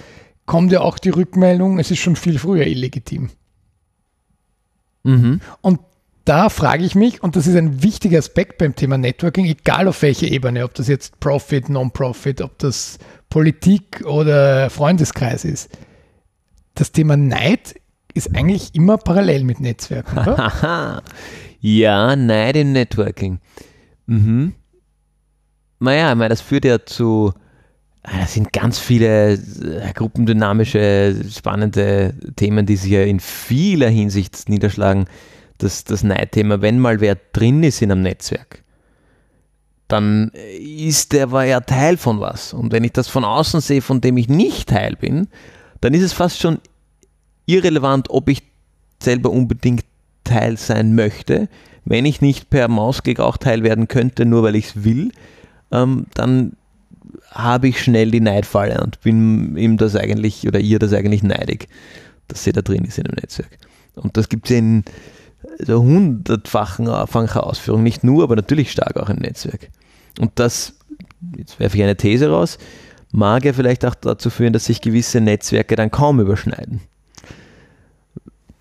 kommt ja auch die Rückmeldung, es ist schon viel früher illegitim. Mhm. Und da frage ich mich, und das ist ein wichtiger Aspekt beim Thema Networking, egal auf welcher Ebene, ob das jetzt Profit, Non-Profit, ob das Politik oder Freundeskreis ist. Das Thema Neid ist eigentlich immer parallel mit Netzwerken, oder? [laughs] ja, Neid im Networking. Mhm. Naja, ich meine, das führt ja zu, ah, das sind ganz viele äh, gruppendynamische, spannende Themen, die sich ja in vieler Hinsicht niederschlagen. Das, das Neidthema, wenn mal wer drin ist in einem Netzwerk, dann ist der war ja Teil von was. Und wenn ich das von außen sehe, von dem ich nicht Teil bin, dann ist es fast schon irrelevant, ob ich selber unbedingt Teil sein möchte. Wenn ich nicht per Mausklick auch Teil werden könnte, nur weil ich es will, ähm, dann habe ich schnell die Neidfalle und bin ihm das eigentlich oder ihr das eigentlich neidig, dass sie da drin ist in dem Netzwerk. Und das gibt es in der hundertfachen Ausführung, nicht nur, aber natürlich stark auch im Netzwerk. Und das, jetzt werfe ich eine These raus, mag ja vielleicht auch dazu führen, dass sich gewisse Netzwerke dann kaum überschneiden.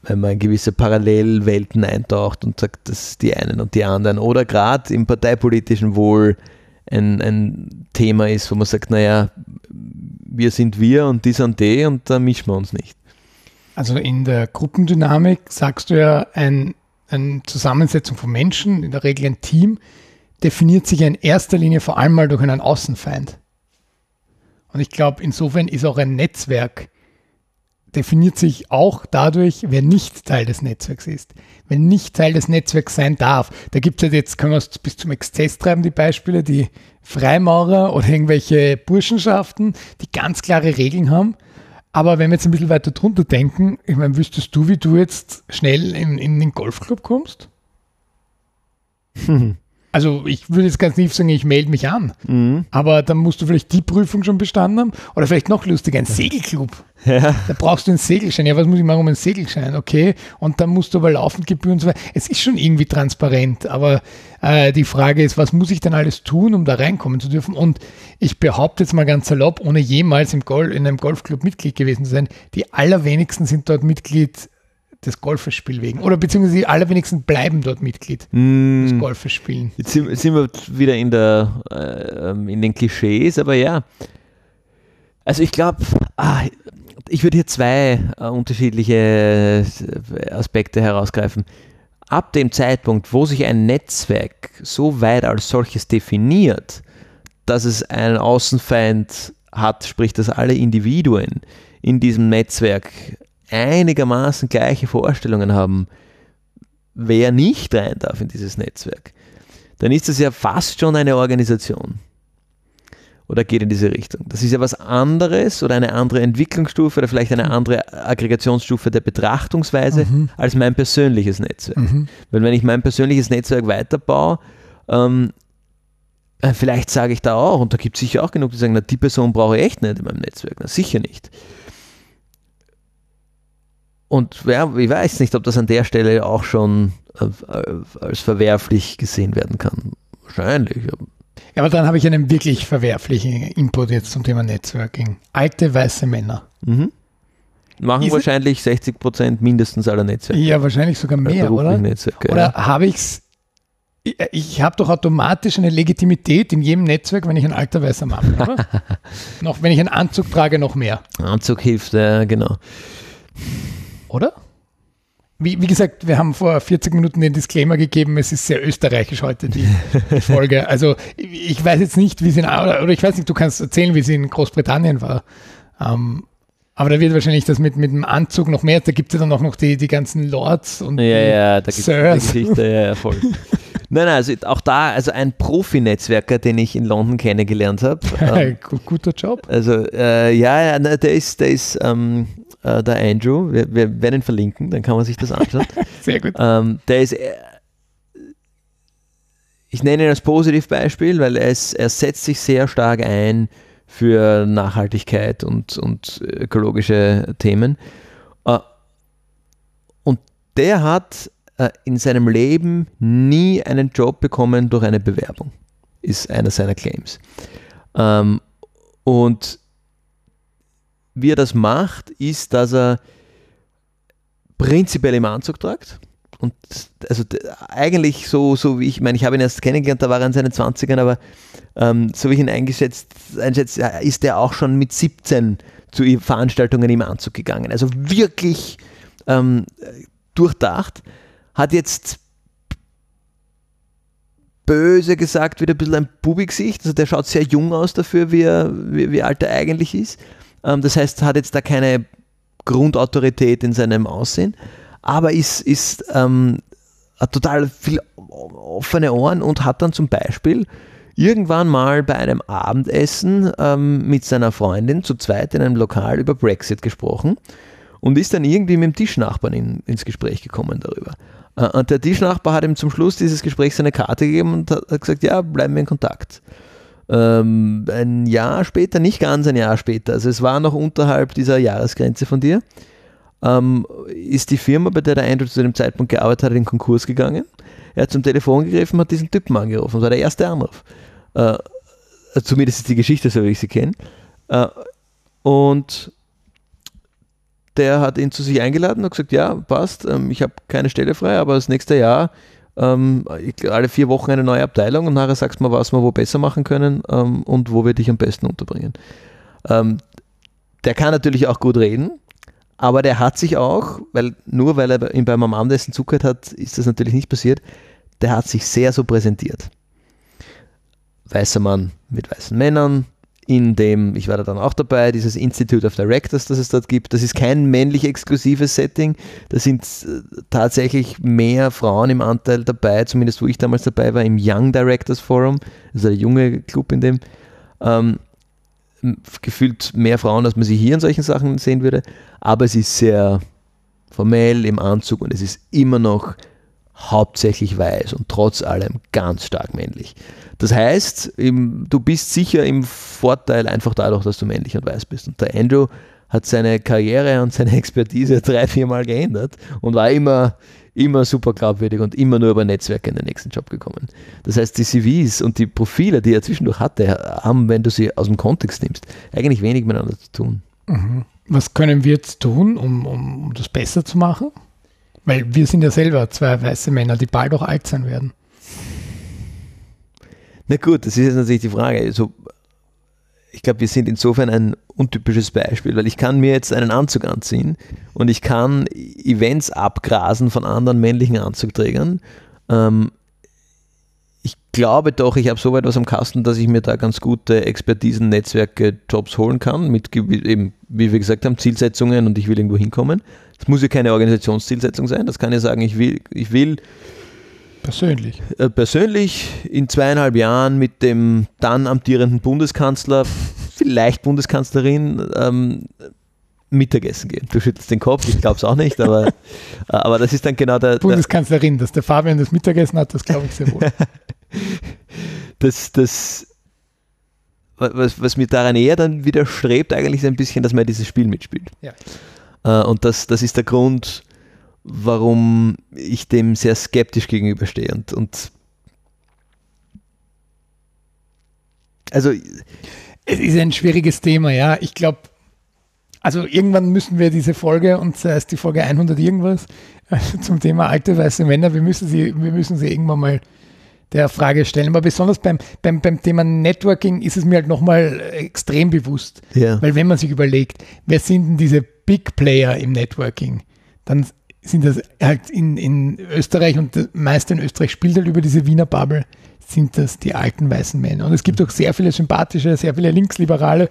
Wenn man in gewisse Parallelwelten eintaucht und sagt, das die einen und die anderen. Oder gerade im parteipolitischen Wohl ein, ein Thema ist, wo man sagt, naja, wir sind wir und die sind die und da mischen wir uns nicht. Also in der Gruppendynamik sagst du ja, ein, eine Zusammensetzung von Menschen, in der Regel ein Team, definiert sich in erster Linie vor allem mal durch einen Außenfeind. Und ich glaube, insofern ist auch ein Netzwerk definiert sich auch dadurch, wer nicht Teil des Netzwerks ist. Wer nicht Teil des Netzwerks sein darf. Da gibt es ja jetzt, können wir es bis zum Exzess treiben, die Beispiele, die Freimaurer oder irgendwelche Burschenschaften, die ganz klare Regeln haben. Aber wenn wir jetzt ein bisschen weiter drunter denken, ich meine, wüsstest du, wie du jetzt schnell in, in den Golfclub kommst? [laughs] Also ich würde jetzt ganz nicht sagen, ich melde mich an. Mhm. Aber dann musst du vielleicht die Prüfung schon bestanden haben. Oder vielleicht noch lustiger, ein Segelclub. Ja. Da brauchst du einen Segelschein. Ja, was muss ich machen um einen Segelschein? Okay. Und dann musst du aber laufend Gebühren und so weiter. Es ist schon irgendwie transparent. Aber äh, die Frage ist, was muss ich denn alles tun, um da reinkommen zu dürfen? Und ich behaupte jetzt mal ganz salopp, ohne jemals im Gol in einem Golfclub Mitglied gewesen zu sein, die allerwenigsten sind dort Mitglied des Golfespiel wegen. Oder beziehungsweise die allerwenigsten bleiben dort Mitglied Mm, des Golfespielen. Jetzt sind, sind wir wieder in, der, äh, in den Klischees, aber ja. Also ich glaube, ah, ich würde hier zwei äh, unterschiedliche äh, Aspekte herausgreifen. Ab dem Zeitpunkt, wo sich ein Netzwerk so weit als solches definiert, dass es einen Außenfeind hat, sprich, dass alle Individuen in diesem Netzwerk einigermaßen gleiche Vorstellungen haben, wer nicht rein darf in dieses Netzwerk, dann ist das ja fast schon eine Organisation. Oder geht in diese Richtung. Das ist ja was anderes oder eine andere Entwicklungsstufe oder vielleicht eine andere Aggregationsstufe der Betrachtungsweise Mhm. als mein persönliches Netzwerk. Mhm. Weil wenn ich mein persönliches Netzwerk weiterbaue, ähm, äh, vielleicht sage ich da auch, und da gibt es sicher auch genug, die sagen, na, die Person brauche ich echt nicht in meinem Netzwerk. Na, sicher nicht. Und ja, ich weiß nicht, ob das an der Stelle auch schon äh, als verwerflich gesehen werden kann. Wahrscheinlich. Ja, aber dann habe ich einen wirklich verwerflichen Input jetzt zum Thema Networking. Alte weiße Männer. Mhm. Machen Ist es- wahrscheinlich 60 Prozent mindestens aller Netzwerke. Ja, wahrscheinlich sogar mehr, oder? Netzwerke, Oder ja. habe ich's? Ich, ich habe doch automatisch eine Legitimität in jedem Netzwerk, wenn ich ein alter weißer Mann bin, oder? [laughs] noch, wenn ich einen Anzug trage, noch mehr, Anzug hilft, ja, genau. Oder? Wie, wie gesagt, wir haben vor 40 Minuten den Disclaimer gegeben, es ist sehr österreichisch heute, die, die Folge. [laughs] Also ich weiß jetzt nicht, wie es in, oder, oder ich weiß nicht, du kannst erzählen, wie es in Großbritannien war. Ähm, aber da wird wahrscheinlich das mit, mit dem Anzug noch mehr, da gibt es ja dann auch noch die, die ganzen Lords und Ja, die ja, da gibt es Sirs. Geschichte, ja, voll. [laughs] Nein, nein, also auch da, also ein Profi-Netzwerker, den ich in London kennengelernt habe. [laughs] Ähm, Gu- Guter Job. also, äh, ja, der ist, der ist ähm, äh, der Andrew, wir, wir werden ihn verlinken, dann kann man sich das anschauen. [laughs] Sehr gut. ähm, der ist, äh, ich nenne ihn als Positivbeispiel, weil er, ist, er setzt sich sehr stark ein für Nachhaltigkeit und, und ökologische Themen. Äh, und der hat äh, in seinem Leben nie einen Job bekommen durch eine Bewerbung, ist einer seiner Claims. Ähm, und wie er das macht, ist, dass er prinzipiell im Anzug tragt. Und also eigentlich so, so wie ich, meine, ich habe ihn erst kennengelernt, da war er in seinen 20ern, aber ähm, so wie ich ihn eingeschätzt, einschätze, ist er auch schon mit 17 zu Veranstaltungen im Anzug gegangen. Also wirklich ähm, durchdacht. Hat jetzt böse gesagt wieder ein bisschen ein Bubi-Gesicht. Also der schaut sehr jung aus dafür, wie, er, wie, wie alt er eigentlich ist. Ähm, das heißt, hat jetzt da keine Grundautorität in seinem Aussehen, aber ist, ist ähm, hat total viel offene Ohren und hat dann zum Beispiel irgendwann mal bei einem Abendessen ähm, mit seiner Freundin zu zweit in einem Lokal über Brexit gesprochen und ist dann irgendwie mit dem Tischnachbarn in, ins Gespräch gekommen darüber. Äh, und der Tischnachbar hat ihm zum Schluss dieses Gesprächs seine Karte gegeben und hat gesagt, ja, bleiben wir in Kontakt. Ähm, ein Jahr später, nicht ganz ein Jahr später, also es war noch unterhalb dieser Jahresgrenze von dir, ähm, ist die Firma, bei der der Andrew zu dem Zeitpunkt gearbeitet hat, in Konkurs gegangen. Er hat zum Telefon gegriffen, hat diesen Typen angerufen. Das war der erste Anruf. Äh, zumindest ist die Geschichte so, wie ich sie kenne. Äh, und der hat ihn zu sich eingeladen und gesagt, ja, passt, ähm, ich habe keine Stelle frei, aber das nächste Jahr ähm, alle vier Wochen eine neue Abteilung und nachher sagst du mal, was wir wo besser machen können ähm, und wo wir dich am besten unterbringen. Ähm, der kann natürlich auch gut reden, aber der hat sich auch, weil nur weil er ihn beim Abendessen zugehört hat, ist das natürlich nicht passiert, der hat sich sehr so präsentiert. Weißer Mann mit weißen Männern, in dem, ich war da dann auch dabei, dieses Institute of Directors, das es dort gibt. Das ist kein männlich exklusives Setting. Da sind äh, tatsächlich mehr Frauen im Anteil dabei, zumindest wo ich damals dabei war, im Young Directors Forum, also der junge Club in dem. Ähm, gefühlt mehr Frauen, als man sie hier in solchen Sachen sehen würde. Aber es ist sehr formell im Anzug und es ist immer noch hauptsächlich weiß und trotz allem ganz stark männlich. Das heißt, du bist sicher im Vorteil einfach dadurch, dass du männlich und weiß bist. Und der Andrew hat seine Karriere und seine [laughs] Expertise drei, vier Mal geändert und war immer, immer super glaubwürdig und immer nur über Netzwerke in den nächsten Job gekommen. Das heißt, die CVs und die Profile, die er zwischendurch hatte, haben, wenn du sie aus dem Kontext nimmst, eigentlich wenig miteinander zu tun. Mhm. Was können wir jetzt tun, um, um das besser zu machen? Weil wir sind ja selber zwei weiße Männer, die bald auch alt sein werden. Na gut, das ist jetzt natürlich die Frage. Also, ich glaube, wir sind insofern ein untypisches Beispiel, weil ich kann mir jetzt einen Anzug anziehen und ich kann Events abgrasen von anderen männlichen Anzugträgern. Ähm, glaube doch, ich habe so weit was am Kasten, dass ich mir da ganz gute Expertisen, Netzwerke, Jobs holen kann, mit eben, wie wir gesagt haben, Zielsetzungen und ich will irgendwo hinkommen. Das muss ja keine Organisationszielsetzung sein, das kann ja sagen, ich will, ich will Persönlich. Äh, persönlich in zweieinhalb Jahren mit dem dann amtierenden Bundeskanzler, vielleicht Bundeskanzlerin, ähm, Mittagessen gehen. Du schüttelst den Kopf, ich glaube es auch nicht, aber, [laughs] aber das ist dann genau der. Bundeskanzlerin, dass der Fabian das Mittagessen hat, das glaube ich sehr wohl. [laughs] das, das, was, was mir daran eher dann widerstrebt, eigentlich ist ein bisschen, dass man dieses Spiel mitspielt. Ja. Äh, und das, das ist der Grund, warum ich dem sehr skeptisch gegenüberstehe. Und, und also es ist ein schwieriges Thema, ja. Ich glaube, also irgendwann müssen wir diese Folge, und sei es die Folge 100 irgendwas, [laughs] zum Thema alte weiße Männer, wir müssen sie, wir müssen sie irgendwann mal der Frage stellen. Aber besonders beim, beim, beim Thema Networking ist es mir halt nochmal extrem bewusst. Ja. Weil wenn man sich überlegt, wer sind denn diese Big Player im Networking, dann sind das halt in, in Österreich und meist in Österreich spielt halt über diese Wiener Bubble, sind das die alten weißen Männer. Und es gibt auch sehr viele sympathische, sehr viele Linksliberale.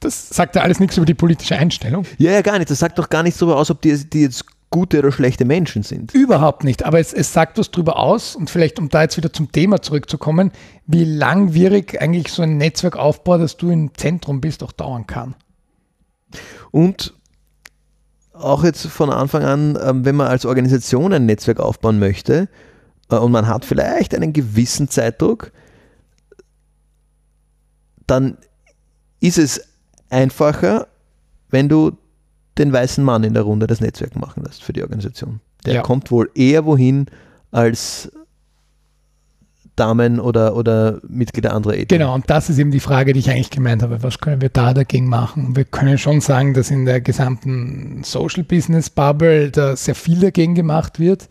Das sagt ja alles nichts über die politische Einstellung. Ja, ja, gar nicht. Das sagt doch gar nichts darüber aus, ob die, die jetzt gute oder schlechte Menschen sind. Überhaupt nicht. Aber es, es sagt was darüber aus, und vielleicht, um da jetzt wieder zum Thema zurückzukommen, wie langwierig eigentlich so ein Netzwerkaufbau, dass du im Zentrum bist, auch dauern kann. Und auch jetzt von Anfang an, ähm, wenn man als Organisation ein Netzwerk aufbauen möchte äh, und man hat vielleicht einen gewissen Zeitdruck, dann ist es einfacher, wenn du den weißen Mann in der Runde das Netzwerk machen lässt für die Organisation. Der ja. kommt wohl eher wohin als Damen oder, oder Mitglieder anderer Ethnie. Genau, und das ist eben die Frage, die ich eigentlich gemeint habe. Was können wir da dagegen machen? Wir können schon sagen, dass in der gesamten Social Business Bubble da sehr viel dagegen gemacht wird,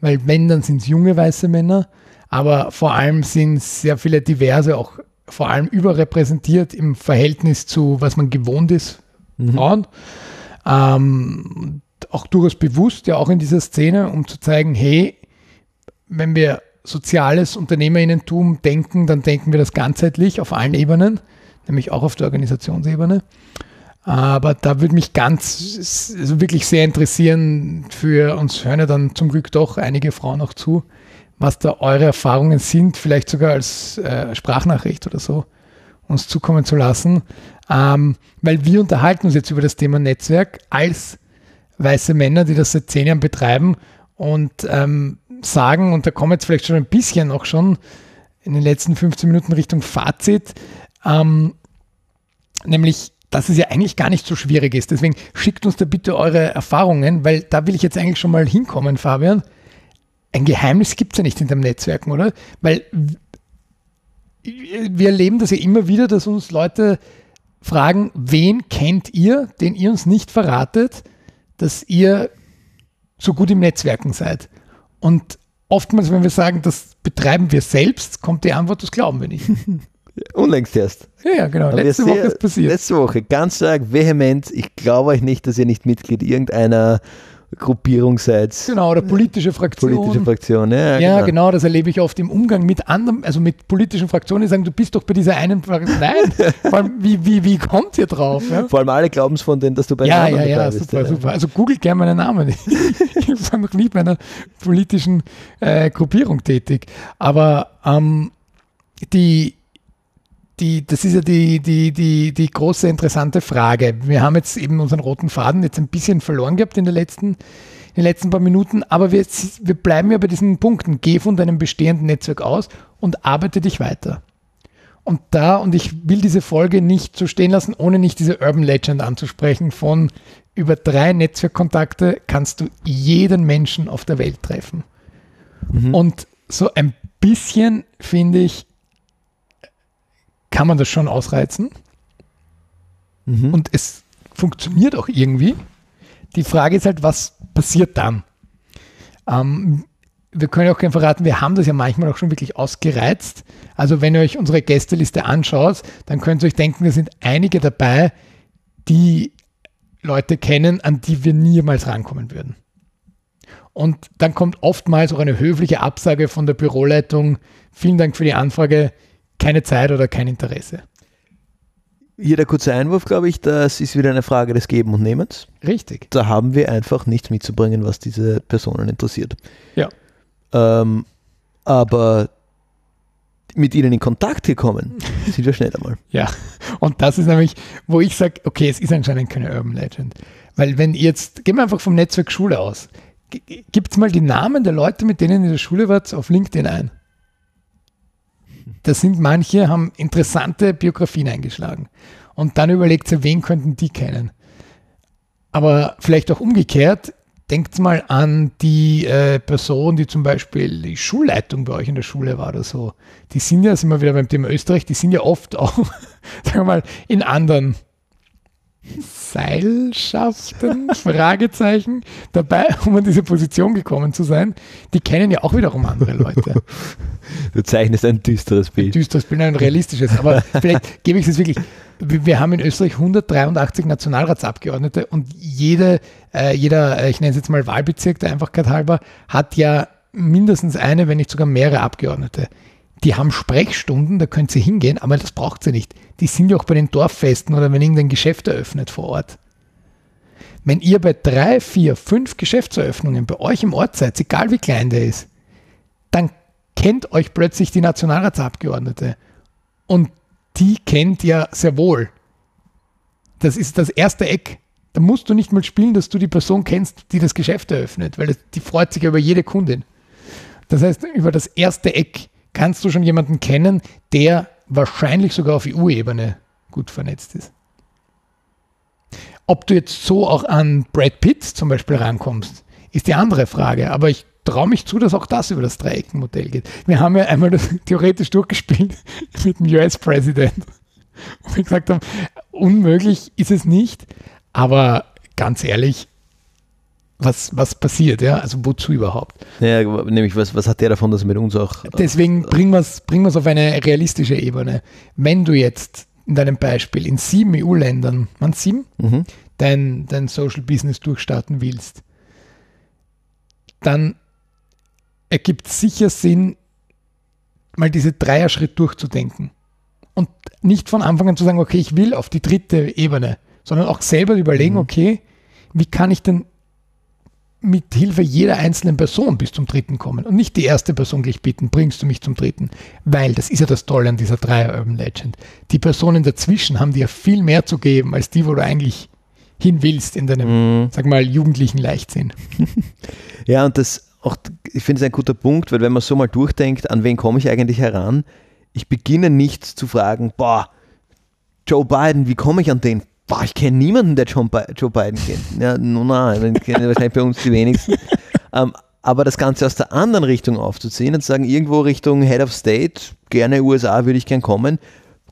weil wenn, dann sind es junge weiße Männer, aber vor allem sind sehr viele diverse, auch vor allem überrepräsentiert im Verhältnis zu, was man gewohnt ist, mhm. Frauen. Ähm, auch durchaus bewusst, ja auch in dieser Szene, um zu zeigen, hey, wenn wir soziales Unternehmerinnentum denken, dann denken wir das ganzheitlich auf allen Ebenen, nämlich auch auf der Organisationsebene. Aber da würde mich ganz, also wirklich sehr interessieren, für uns hören ja dann zum Glück doch einige Frauen auch zu, was da eure Erfahrungen sind, vielleicht sogar als äh, Sprachnachricht oder so, uns zukommen zu lassen. Ähm, weil wir unterhalten uns jetzt über das Thema Netzwerk als weiße Männer, die das seit zehn Jahren betreiben und ähm, sagen, und da kommen jetzt vielleicht schon ein bisschen auch schon in den letzten 15 Minuten Richtung Fazit, ähm, nämlich, dass es ja eigentlich gar nicht so schwierig ist. Deswegen schickt uns da bitte eure Erfahrungen, weil da will ich jetzt eigentlich schon mal hinkommen, Fabian. Ein Geheimnis gibt es ja nicht in dem Netzwerken, oder? Weil wir erleben das ja immer wieder, dass uns Leute fragen, wen kennt ihr, den ihr uns nicht verratet, dass ihr so gut im Netzwerken seid. Und oftmals, wenn wir sagen, das betreiben wir selbst, kommt die Antwort, das glauben wir nicht. [laughs] Unlängst erst. Ja, ja genau. Letzte Woche ist passiert. Letzte Woche, ganz stark, vehement. Ich glaube euch nicht, dass ihr nicht Mitglied irgendeiner Gruppierung seid. Genau, oder politische Fraktion. Politische Fraktion, ja. Ja, genau. genau. das erlebe ich oft im Umgang mit anderen, also mit politischen Fraktionen, die sagen, du bist doch bei dieser einen Fraktion. Nein, [laughs] vor allem, wie, wie, wie kommt ihr drauf? Ja? Vor allem alle glauben es von denen, dass du bei ja, ja, ja, bist. Super, ja, super. Also googelt gerne meinen Namen. [laughs] ich war noch nie bei einer politischen äh, Gruppierung tätig. Aber ähm, die, die, das ist ja die, die, die, die große interessante Frage. Wir haben jetzt eben unseren roten Faden jetzt ein bisschen verloren gehabt in, der letzten, in den letzten paar Minuten, aber wir, wir bleiben ja bei diesen Punkten. Geh von deinem bestehenden Netzwerk aus und arbeite dich weiter. Und da, und ich will diese Folge nicht so stehen lassen, ohne nicht diese Urban Legend anzusprechen, von über drei Netzwerkkontakte kannst du jeden Menschen auf der Welt treffen. Mhm. Und so ein bisschen, finde ich, kann man das schon ausreizen. Mhm. Und es funktioniert auch irgendwie. Die Frage ist halt, was passiert dann? Ähm, wir können auch gerne verraten, wir haben das ja manchmal auch schon wirklich ausgereizt. Also wenn ihr euch unsere Gästeliste anschaut, dann könnt ihr euch denken, da sind einige dabei, die Leute kennen, an die wir niemals rankommen würden. Und dann kommt oftmals auch eine höfliche Absage von der Büroleitung. Vielen Dank für die Anfrage keine Zeit oder kein Interesse. Hier der kurze Einwurf, glaube ich, das ist wieder eine Frage des Geben und Nehmens. Richtig. Da haben wir einfach nichts mitzubringen, was diese Personen interessiert. Ja. Ähm, aber mit ihnen in Kontakt gekommen, [laughs] sind wir schnell einmal. Ja, und das ist nämlich, wo ich sage, okay, es ist anscheinend keine Urban Legend. Weil wenn jetzt, gehen wir einfach vom Netzwerk Schule aus, gibt es mal die Namen der Leute, mit denen ihr in der Schule wart, auf LinkedIn ein. Da sind manche, haben interessante Biografien eingeschlagen. Und dann überlegt sie, wen könnten die kennen. Aber vielleicht auch umgekehrt, denkt mal an die äh, Person, die zum Beispiel die Schulleitung bei euch in der Schule war oder so. Die sind ja, sind wir wieder beim Thema Österreich, die sind ja oft auch, [laughs] sagen wir mal, in anderen Seilschaften, Fragezeichen, dabei, um an diese Position gekommen zu sein, die kennen ja auch wiederum andere Leute. Du zeichnest ein düsteres Bild. Ein düsteres Bild, ein realistisches. Aber vielleicht gebe ich es wirklich. Wir haben in Österreich 183 Nationalratsabgeordnete und jede, äh, jeder, äh, ich nenne es jetzt mal Wahlbezirk der Einfachkeit halber, hat ja mindestens eine, wenn nicht sogar mehrere Abgeordnete. Die haben Sprechstunden, da könnt ihr hingehen, aber das braucht sie nicht. Die sind ja auch bei den Dorffesten oder wenn irgendein Geschäft eröffnet vor Ort. Wenn ihr bei drei, vier, fünf Geschäftseröffnungen bei euch im Ort seid, egal wie klein der ist, dann kennt euch plötzlich die Nationalratsabgeordnete. Und die kennt ja sehr wohl. Das ist das erste Eck. Da musst du nicht mal spielen, dass du die Person kennst, die das Geschäft eröffnet, weil die freut sich über jede Kundin. Das heißt, über das erste Eck kannst du schon jemanden kennen, der wahrscheinlich sogar auf EU-Ebene gut vernetzt ist. Ob du jetzt so auch an Brad Pitt zum Beispiel rankommst, ist die andere Frage. Aber ich traue mich zu, dass auch das über das Dreieckenmodell geht. Wir haben ja einmal das [laughs] theoretisch durchgespielt [laughs] mit dem US-Präsident. Und wir gesagt haben, unmöglich ist es nicht. Aber ganz ehrlich, was, was passiert, ja? Also wozu überhaupt? Ja, nämlich, was, was hat der davon, dass er mit uns auch. Deswegen bringen wir es bringen auf eine realistische Ebene. Wenn du jetzt in deinem Beispiel in sieben EU-Ländern, man sieben, mhm. dein, dein Social Business durchstarten willst, dann ergibt es sicher Sinn, mal diese Dreier-Schritt durchzudenken. Und nicht von Anfang an zu sagen, okay, ich will auf die dritte Ebene, sondern auch selber überlegen, mhm. okay, wie kann ich denn mit Hilfe jeder einzelnen Person bis zum dritten kommen und nicht die erste Person gleich bitten, bringst du mich zum dritten. Weil, das ist ja das Tolle an dieser Dreier Urban Legend. Die Personen dazwischen haben dir viel mehr zu geben, als die, wo du eigentlich hin willst in deinem, mm. sag mal, jugendlichen Leichtsinn. [laughs] ja, und das auch, ich finde es ein guter Punkt, weil wenn man so mal durchdenkt, an wen komme ich eigentlich heran? Ich beginne nicht zu fragen, boah, Joe Biden, wie komme ich an den? Boah, ich kenne niemanden, der Joe Biden kennt. Ja, no, nein, den kennen wahrscheinlich bei uns die wenigsten. [laughs] ähm, aber das Ganze aus der anderen Richtung aufzuziehen und zu sagen, irgendwo Richtung Head of State, gerne USA würde ich gern kommen.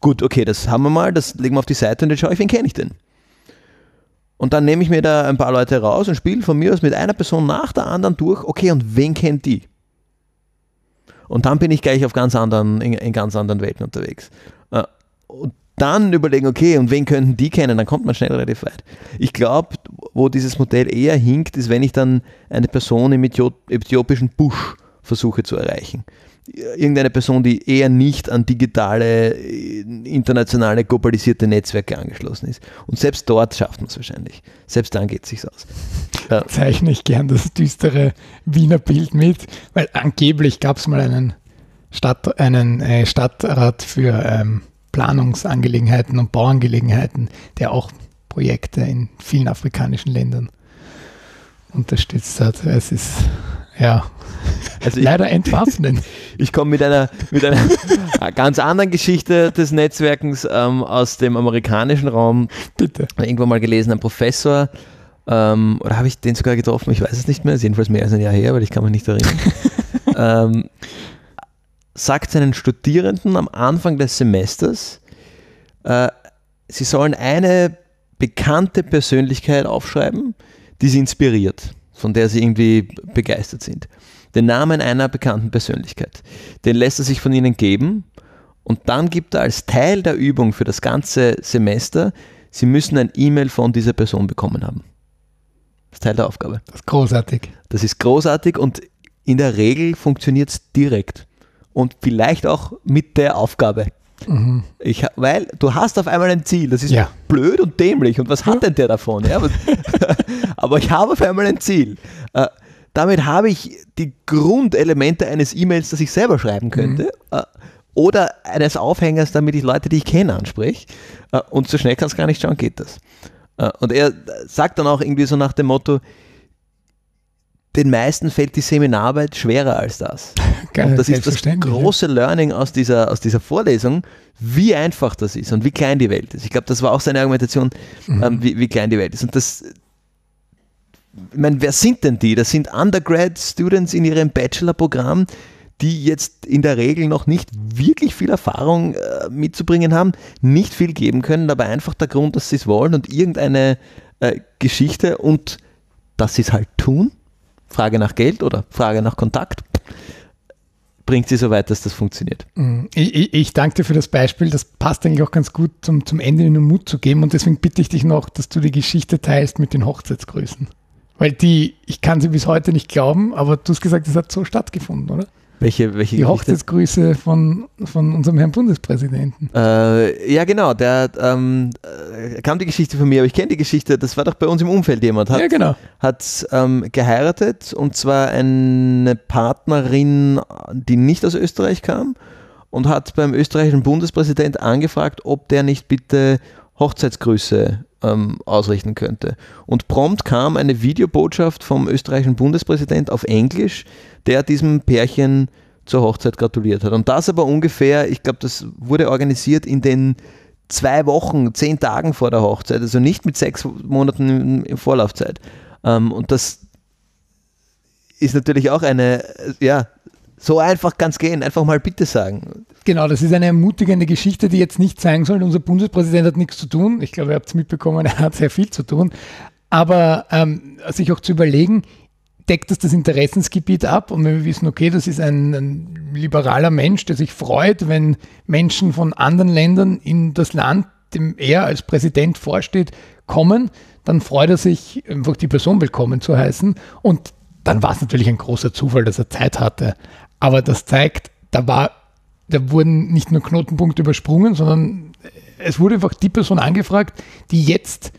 Gut, okay, das haben wir mal, das legen wir auf die Seite und dann schaue ich, wen kenne ich denn? Und dann nehme ich mir da ein paar Leute raus und spiele von mir aus mit einer Person nach der anderen durch, okay, und wen kennt die? Und dann bin ich gleich auf ganz anderen, in, in ganz anderen Welten unterwegs. Äh, und dann überlegen, okay, und wen könnten die kennen, dann kommt man schnell relativ weit. Ich glaube, wo dieses Modell eher hinkt, ist, wenn ich dann eine Person im äthiopischen Busch versuche zu erreichen. Irgendeine Person, die eher nicht an digitale, internationale, globalisierte Netzwerke angeschlossen ist. Und selbst dort schafft man es wahrscheinlich. Selbst dann geht es sich aus. Ja. Zeichne ich gern das düstere Wiener Bild mit, weil angeblich gab es mal einen, Stadt, einen äh, Stadtrat für ähm, Planungsangelegenheiten und Bauangelegenheiten, der auch Projekte in vielen afrikanischen Ländern unterstützt hat. Es ist ja [laughs] also leider entwaffnend. [laughs] Ich komme mit einer, mit einer [laughs] ganz anderen Geschichte des Netzwerkens ähm, aus dem amerikanischen Raum. Bitte. Irgendwann mal gelesen, ein Professor, ähm, oder habe ich den sogar getroffen? Ich weiß es nicht mehr, ist jedenfalls mehr als ein Jahr her, weil ich kann mich nicht erinnern. ähm, sagt seinen Studierenden am Anfang des Semesters, äh, sie sollen eine bekannte Persönlichkeit aufschreiben, die sie inspiriert, von der sie irgendwie begeistert sind. Den Namen einer bekannten Persönlichkeit. Den lässt er sich von ihnen geben und dann gibt er als Teil der Übung für das ganze Semester, sie müssen ein E-Mail von dieser Person bekommen haben. Das ist Teil der Aufgabe. Das ist großartig. Das ist großartig und in der Regel funktioniert es direkt und vielleicht auch mit der Aufgabe. Mhm. Ich, weil du hast auf einmal ein Ziel, das ist ja. blöd und dämlich und was hat denn der davon? Ja, [laughs] [laughs] aber ich habe auf einmal ein Ziel. Äh, damit habe ich die Grundelemente eines E-Mails, das ich selber schreiben könnte. Mhm. Äh, oder eines Aufhängers, damit ich Leute, die ich kenne, anspreche. Äh, und so schnell kann es gar nicht schauen, geht das. Äh, und er sagt dann auch irgendwie so nach dem Motto, den meisten fällt die Seminararbeit schwerer als das. [laughs] Geil, das ist das große Learning aus dieser, aus dieser Vorlesung, wie einfach das ist und wie klein die Welt ist. Ich glaube, das war auch seine Argumentation, mhm. ähm, wie, wie klein die Welt ist. Und das, ich meine, wer sind denn die? Das sind Undergrad-Students in ihrem Bachelor-Programm, die jetzt in der Regel noch nicht wirklich viel Erfahrung äh, mitzubringen haben, nicht viel geben können, aber einfach der Grund, dass sie es wollen und irgendeine äh, Geschichte und dass sie es halt tun Frage nach Geld oder Frage nach Kontakt, bringt sie so weit, dass das funktioniert. Mm, ich, ich, danke dir für das Beispiel. Das passt eigentlich auch ganz gut zum, zum Ende, ihnen Mut zu geben. Und deswegen bitte ich dich noch, dass du die Geschichte teilst mit den Hochzeitsgrüßen. Weil die, ich kann sie bis heute nicht glauben, aber du hast gesagt, es hat so stattgefunden, oder? Welche, welche Die Hochzeitsgrüße von, von unserem Herrn Bundespräsidenten. Äh, ja, genau. Der ähm, äh, kam die Geschichte von mir, aber ich kenne die Geschichte. Das war doch bei uns im Umfeld jemand. Hat, ja, genau. Hat ähm, geheiratet und zwar eine Partnerin, die nicht aus Österreich kam und hat beim österreichischen Bundespräsident angefragt, ob der nicht bitte Hochzeitsgrüße ähm, ausrichten könnte. Und prompt kam eine Videobotschaft vom österreichischen Bundespräsident auf Englisch, der diesem Pärchen zur Hochzeit gratuliert hat. Und das aber ungefähr, ich glaube, das wurde organisiert in den zwei Wochen, zehn Tagen vor der Hochzeit, also nicht mit sechs Monaten in Vorlaufzeit. Ähm, und das ist natürlich auch eine, ja, so einfach kann es gehen, einfach mal bitte sagen. Genau, das ist eine ermutigende Geschichte, die jetzt nicht zeigen soll, unser Bundespräsident hat nichts zu tun. Ich glaube, ihr habt es mitbekommen, [laughs] er hat sehr viel zu tun. Aber ähm, sich auch zu überlegen, deckt das das Interessensgebiet ab und wenn wir wissen, okay, das ist ein, ein, liberaler Mensch, der sich freut, wenn Menschen von anderen Ländern in das Land, dem er als Präsident vorsteht, kommen, dann freut er sich, einfach die Person willkommen zu heißen. Und dann war es natürlich ein großer Zufall, dass er Zeit hatte. Aber das zeigt, da war, da wurden nicht nur Knotenpunkte übersprungen, sondern es wurde einfach die Person angefragt, die jetzt,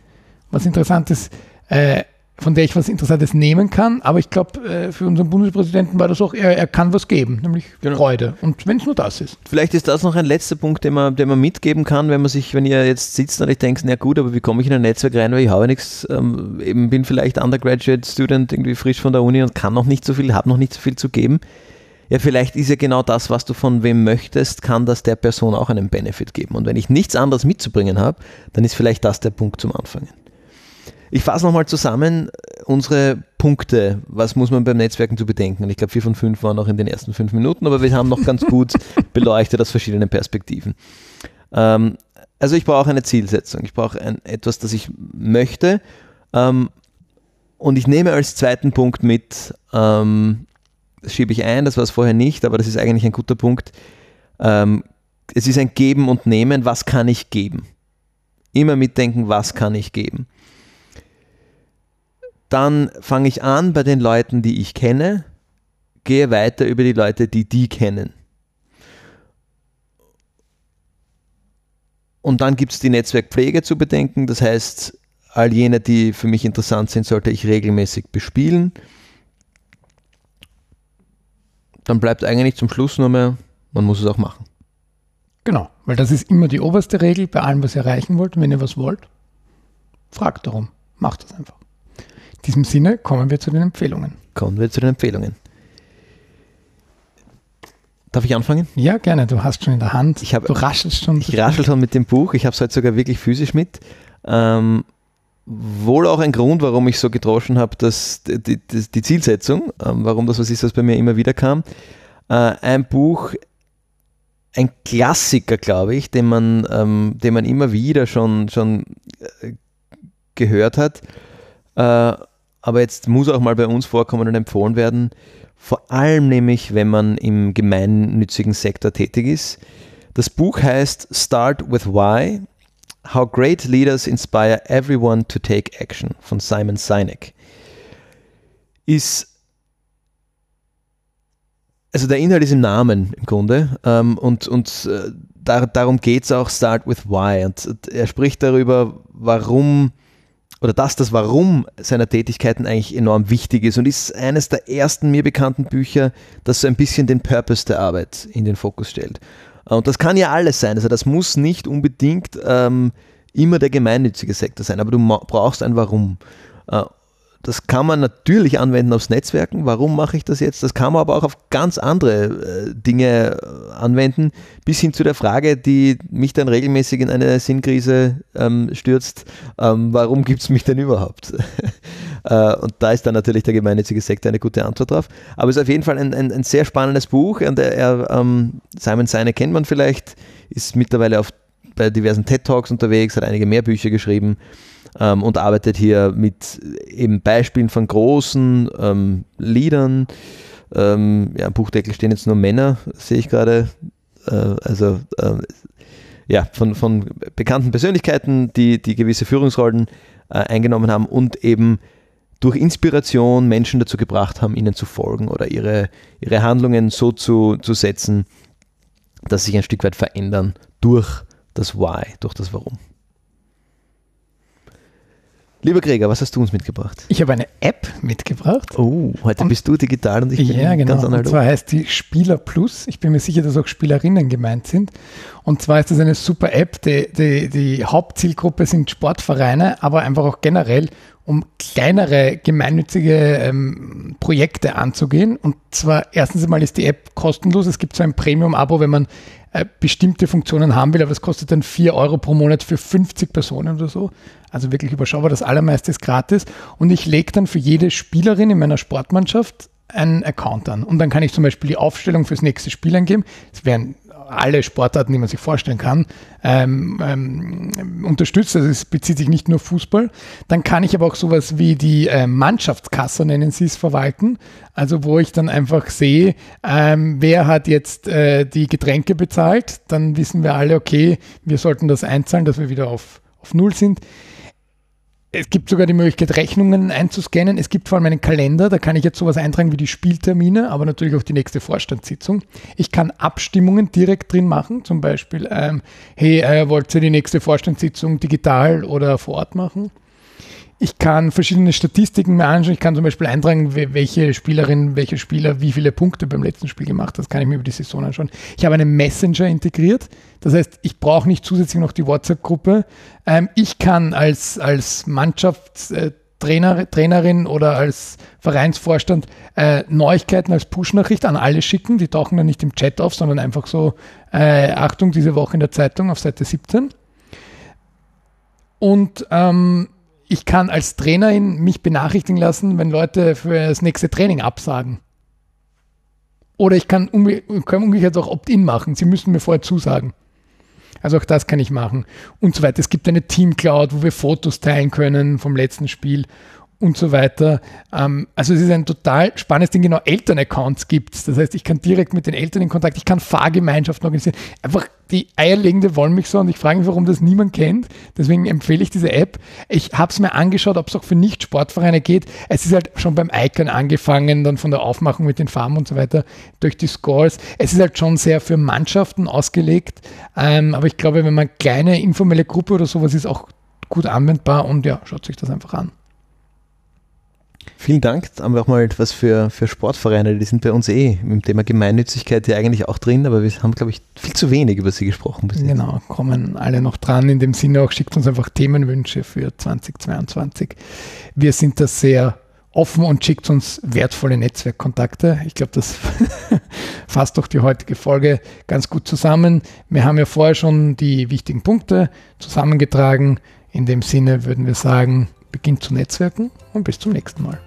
was interessant ist, äh, von der ich was Interessantes nehmen kann. Aber ich glaube, äh, für unseren Bundespräsidenten war das auch, er, er kann was geben, nämlich genau. Freude. Und wenn es nur das ist. Vielleicht ist das noch ein letzter Punkt, den man, den man mitgeben kann, wenn man sich, wenn ihr jetzt sitzt und ich denkt, na gut, aber wie komme ich in ein Netzwerk rein, weil ich habe nichts, ähm, eben bin vielleicht Undergraduate Student, irgendwie frisch von der Uni und kann noch nicht so viel, habe noch nicht so viel zu geben. Ja, vielleicht ist ja genau das, was du von wem möchtest, kann das der Person auch einen Benefit geben. Und wenn ich nichts anderes mitzubringen habe, dann ist vielleicht das der Punkt zum Anfangen. Ich fasse nochmal zusammen unsere Punkte. Was muss man beim Netzwerken zu bedenken? Und ich glaube, vier von fünf waren noch in den ersten fünf Minuten, aber wir haben noch ganz gut [laughs] beleuchtet aus verschiedenen Perspektiven. Ähm, also ich brauche eine Zielsetzung. Ich brauche etwas, das ich möchte. Ähm, und ich nehme als zweiten Punkt mit, ähm, schiebe ich ein, das war es vorher nicht, aber das ist eigentlich ein guter Punkt. Ähm, es ist ein Geben und Nehmen. Was kann ich geben? Immer mitdenken, was kann ich geben? Dann fange ich an bei den Leuten, die ich kenne, gehe weiter über die Leute, die die kennen. Und dann gibt es die Netzwerkpflege zu bedenken. Das heißt, all jene, die für mich interessant sind, sollte ich regelmäßig bespielen. Dann bleibt eigentlich zum Schluss nur mehr, man muss es auch machen. Genau, weil das ist immer die oberste Regel bei allem, was ihr erreichen wollt. Und wenn ihr was wollt, fragt darum. Macht das einfach. In diesem Sinne kommen wir zu den Empfehlungen. Kommen wir zu den Empfehlungen. Darf ich anfangen? Ja, gerne. Du hast schon in der Hand. Ich hab, du raschelst schon. Ich raschel schon mit dem Buch. Ich habe es heute sogar wirklich physisch mit. Ähm, wohl auch ein Grund, warum ich so gedroschen habe, dass die, die, die Zielsetzung, ähm, warum das was ist, was bei mir immer wieder kam. Äh, ein Buch, ein Klassiker, glaube ich, den man, ähm, den man immer wieder schon, schon äh, gehört hat. Äh, aber jetzt muss auch mal bei uns vorkommen und empfohlen werden, vor allem nämlich, wenn man im gemeinnützigen Sektor tätig ist. Das Buch heißt Start with Why, How Great Leaders Inspire Everyone to Take Action von Simon Sinek. Ist also der Inhalt ist im Namen im Grunde ähm, und, und äh, da, darum geht es auch Start with Why und, und er spricht darüber, warum oder dass das Warum seiner Tätigkeiten eigentlich enorm wichtig ist und ist eines der ersten mir bekannten Bücher, das so ein bisschen den Purpose der Arbeit in den Fokus stellt. Und das kann ja alles sein. Also das muss nicht unbedingt ähm, immer der gemeinnützige Sektor sein, aber du brauchst ein Warum. Äh, das kann man natürlich anwenden aufs Netzwerken. Warum mache ich das jetzt? Das kann man aber auch auf ganz andere äh, Dinge äh, anwenden, bis hin zu der Frage, die mich dann regelmäßig in eine Sinnkrise ähm, stürzt. Ähm, warum gibt es mich denn überhaupt? [laughs] äh, und da ist dann natürlich der gemeinnützige Sektor eine gute Antwort drauf. Aber es ist auf jeden Fall ein, ein, ein sehr spannendes Buch. Und er, er ähm, Simon Seine kennt man vielleicht, ist mittlerweile auf, bei diversen TED Talks unterwegs, hat einige mehr Bücher geschrieben ähm, und arbeitet hier mit eben Beispielen von großen ähm, Liedern. Ähm, ja, am Buchdeckel stehen jetzt nur Männer, sehe ich gerade. Äh, also äh, ja, von, von bekannten Persönlichkeiten, die, die gewisse Führungsrollen äh, eingenommen haben und eben durch Inspiration Menschen dazu gebracht haben, ihnen zu folgen oder ihre, ihre Handlungen so zu, zu setzen, dass sie sich ein Stück weit verändern durch das Why, durch das Warum. Lieber Gregor, was hast du uns mitgebracht? Ich habe eine App mitgebracht. Oh, heute und, bist du digital und ich bin ja, genau. ganz analog. Und zwar heißt die Spieler Plus. Ich bin mir sicher, dass auch Spielerinnen gemeint sind. Und zwar ist das eine super App. Die, die, die Hauptzielgruppe sind Sportvereine, aber einfach auch generell, um kleinere gemeinnützige ähm, Projekte anzugehen. Und zwar erstens einmal ist die App kostenlos. Es gibt so ein Premium-Abo, wenn man äh, bestimmte Funktionen haben will, aber es kostet dann 4 Euro pro Monat für 50 Personen oder so. Also wirklich überschaubar. Das allermeiste ist gratis. Und ich lege dann für jede Spielerin in meiner Sportmannschaft einen Account an. Und dann kann ich zum Beispiel die Aufstellung fürs nächste Spiel eingeben. Es werden alle Sportarten, die man sich vorstellen kann, ähm, ähm, unterstützt. Also es bezieht sich nicht nur Fußball. Dann kann ich aber auch sowas wie die äh, Mannschaftskasse, nennen sie es, verwalten. Also wo ich dann einfach sehe, ähm, wer hat jetzt äh, die Getränke bezahlt. Dann wissen wir alle, okay, wir sollten das einzahlen, dass wir wieder auf, auf Null sind. Es gibt sogar die Möglichkeit, Rechnungen einzuscannen. Es gibt vor allem einen Kalender, da kann ich jetzt sowas eintragen wie die Spieltermine, aber natürlich auch die nächste Vorstandssitzung. Ich kann Abstimmungen direkt drin machen, zum Beispiel, ähm, hey, äh, wollt ihr die nächste Vorstandssitzung digital oder vor Ort machen? Ich kann verschiedene Statistiken mir anschauen. Ich kann zum Beispiel eintragen, welche Spielerin, welcher Spieler wie viele Punkte beim letzten Spiel gemacht hat. Das kann ich mir über die Saison anschauen. Ich habe einen Messenger integriert. Das heißt, ich brauche nicht zusätzlich noch die WhatsApp-Gruppe. Ähm, ich kann als, als Mannschaftstrainer, Trainerin oder als Vereinsvorstand äh, Neuigkeiten als Push-Nachricht an alle schicken. Die tauchen dann nicht im Chat auf, sondern einfach so, äh, Achtung, diese Woche in der Zeitung auf Seite 17. Und ähm, ich kann als Trainerin mich benachrichtigen lassen, wenn Leute für das nächste Training absagen. Oder ich kann, kann umgekehrt auch Opt-in machen. Sie müssen mir vorher zusagen. Also auch das kann ich machen und so weiter. Es gibt eine Team Cloud, wo wir Fotos teilen können vom letzten Spiel und so weiter. Ähm, also es ist ein total spannendes Ding, genau Elternaccounts gibt es. Das heißt, ich kann direkt mit den Eltern in Kontakt, ich kann Fahrgemeinschaften organisieren. Einfach die eierlegende Wollmilchsau und ich frage mich, warum das niemand kennt. Deswegen empfehle ich diese App. Ich habe es mir angeschaut, ob es auch für Nicht-Sportvereine geht. Es ist halt schon beim Icon angefangen, dann von der Aufmachung mit den Farben und so weiter, durch die Scores. Es ist halt schon sehr für Mannschaften ausgelegt. Ähm, aber ich glaube, wenn man kleine informelle Gruppe oder sowas ist, auch gut anwendbar und ja, schaut sich das einfach an. Vielen Dank. Da haben wir auch mal etwas für, für Sportvereine. Die sind bei uns eh im Thema Gemeinnützigkeit ja eigentlich auch drin, aber wir haben, glaube ich, viel zu wenig über sie gesprochen. Bis genau, kommen alle noch dran. In dem Sinne auch schickt uns einfach Themenwünsche für 2022. Wir sind da sehr offen und schickt uns wertvolle Netzwerkkontakte. Ich glaube, das [laughs] fasst doch die heutige Folge ganz gut zusammen. Wir haben ja vorher schon die wichtigen Punkte zusammengetragen. In dem Sinne würden wir sagen, beginnt zu netzwerken und bis zum nächsten Mal.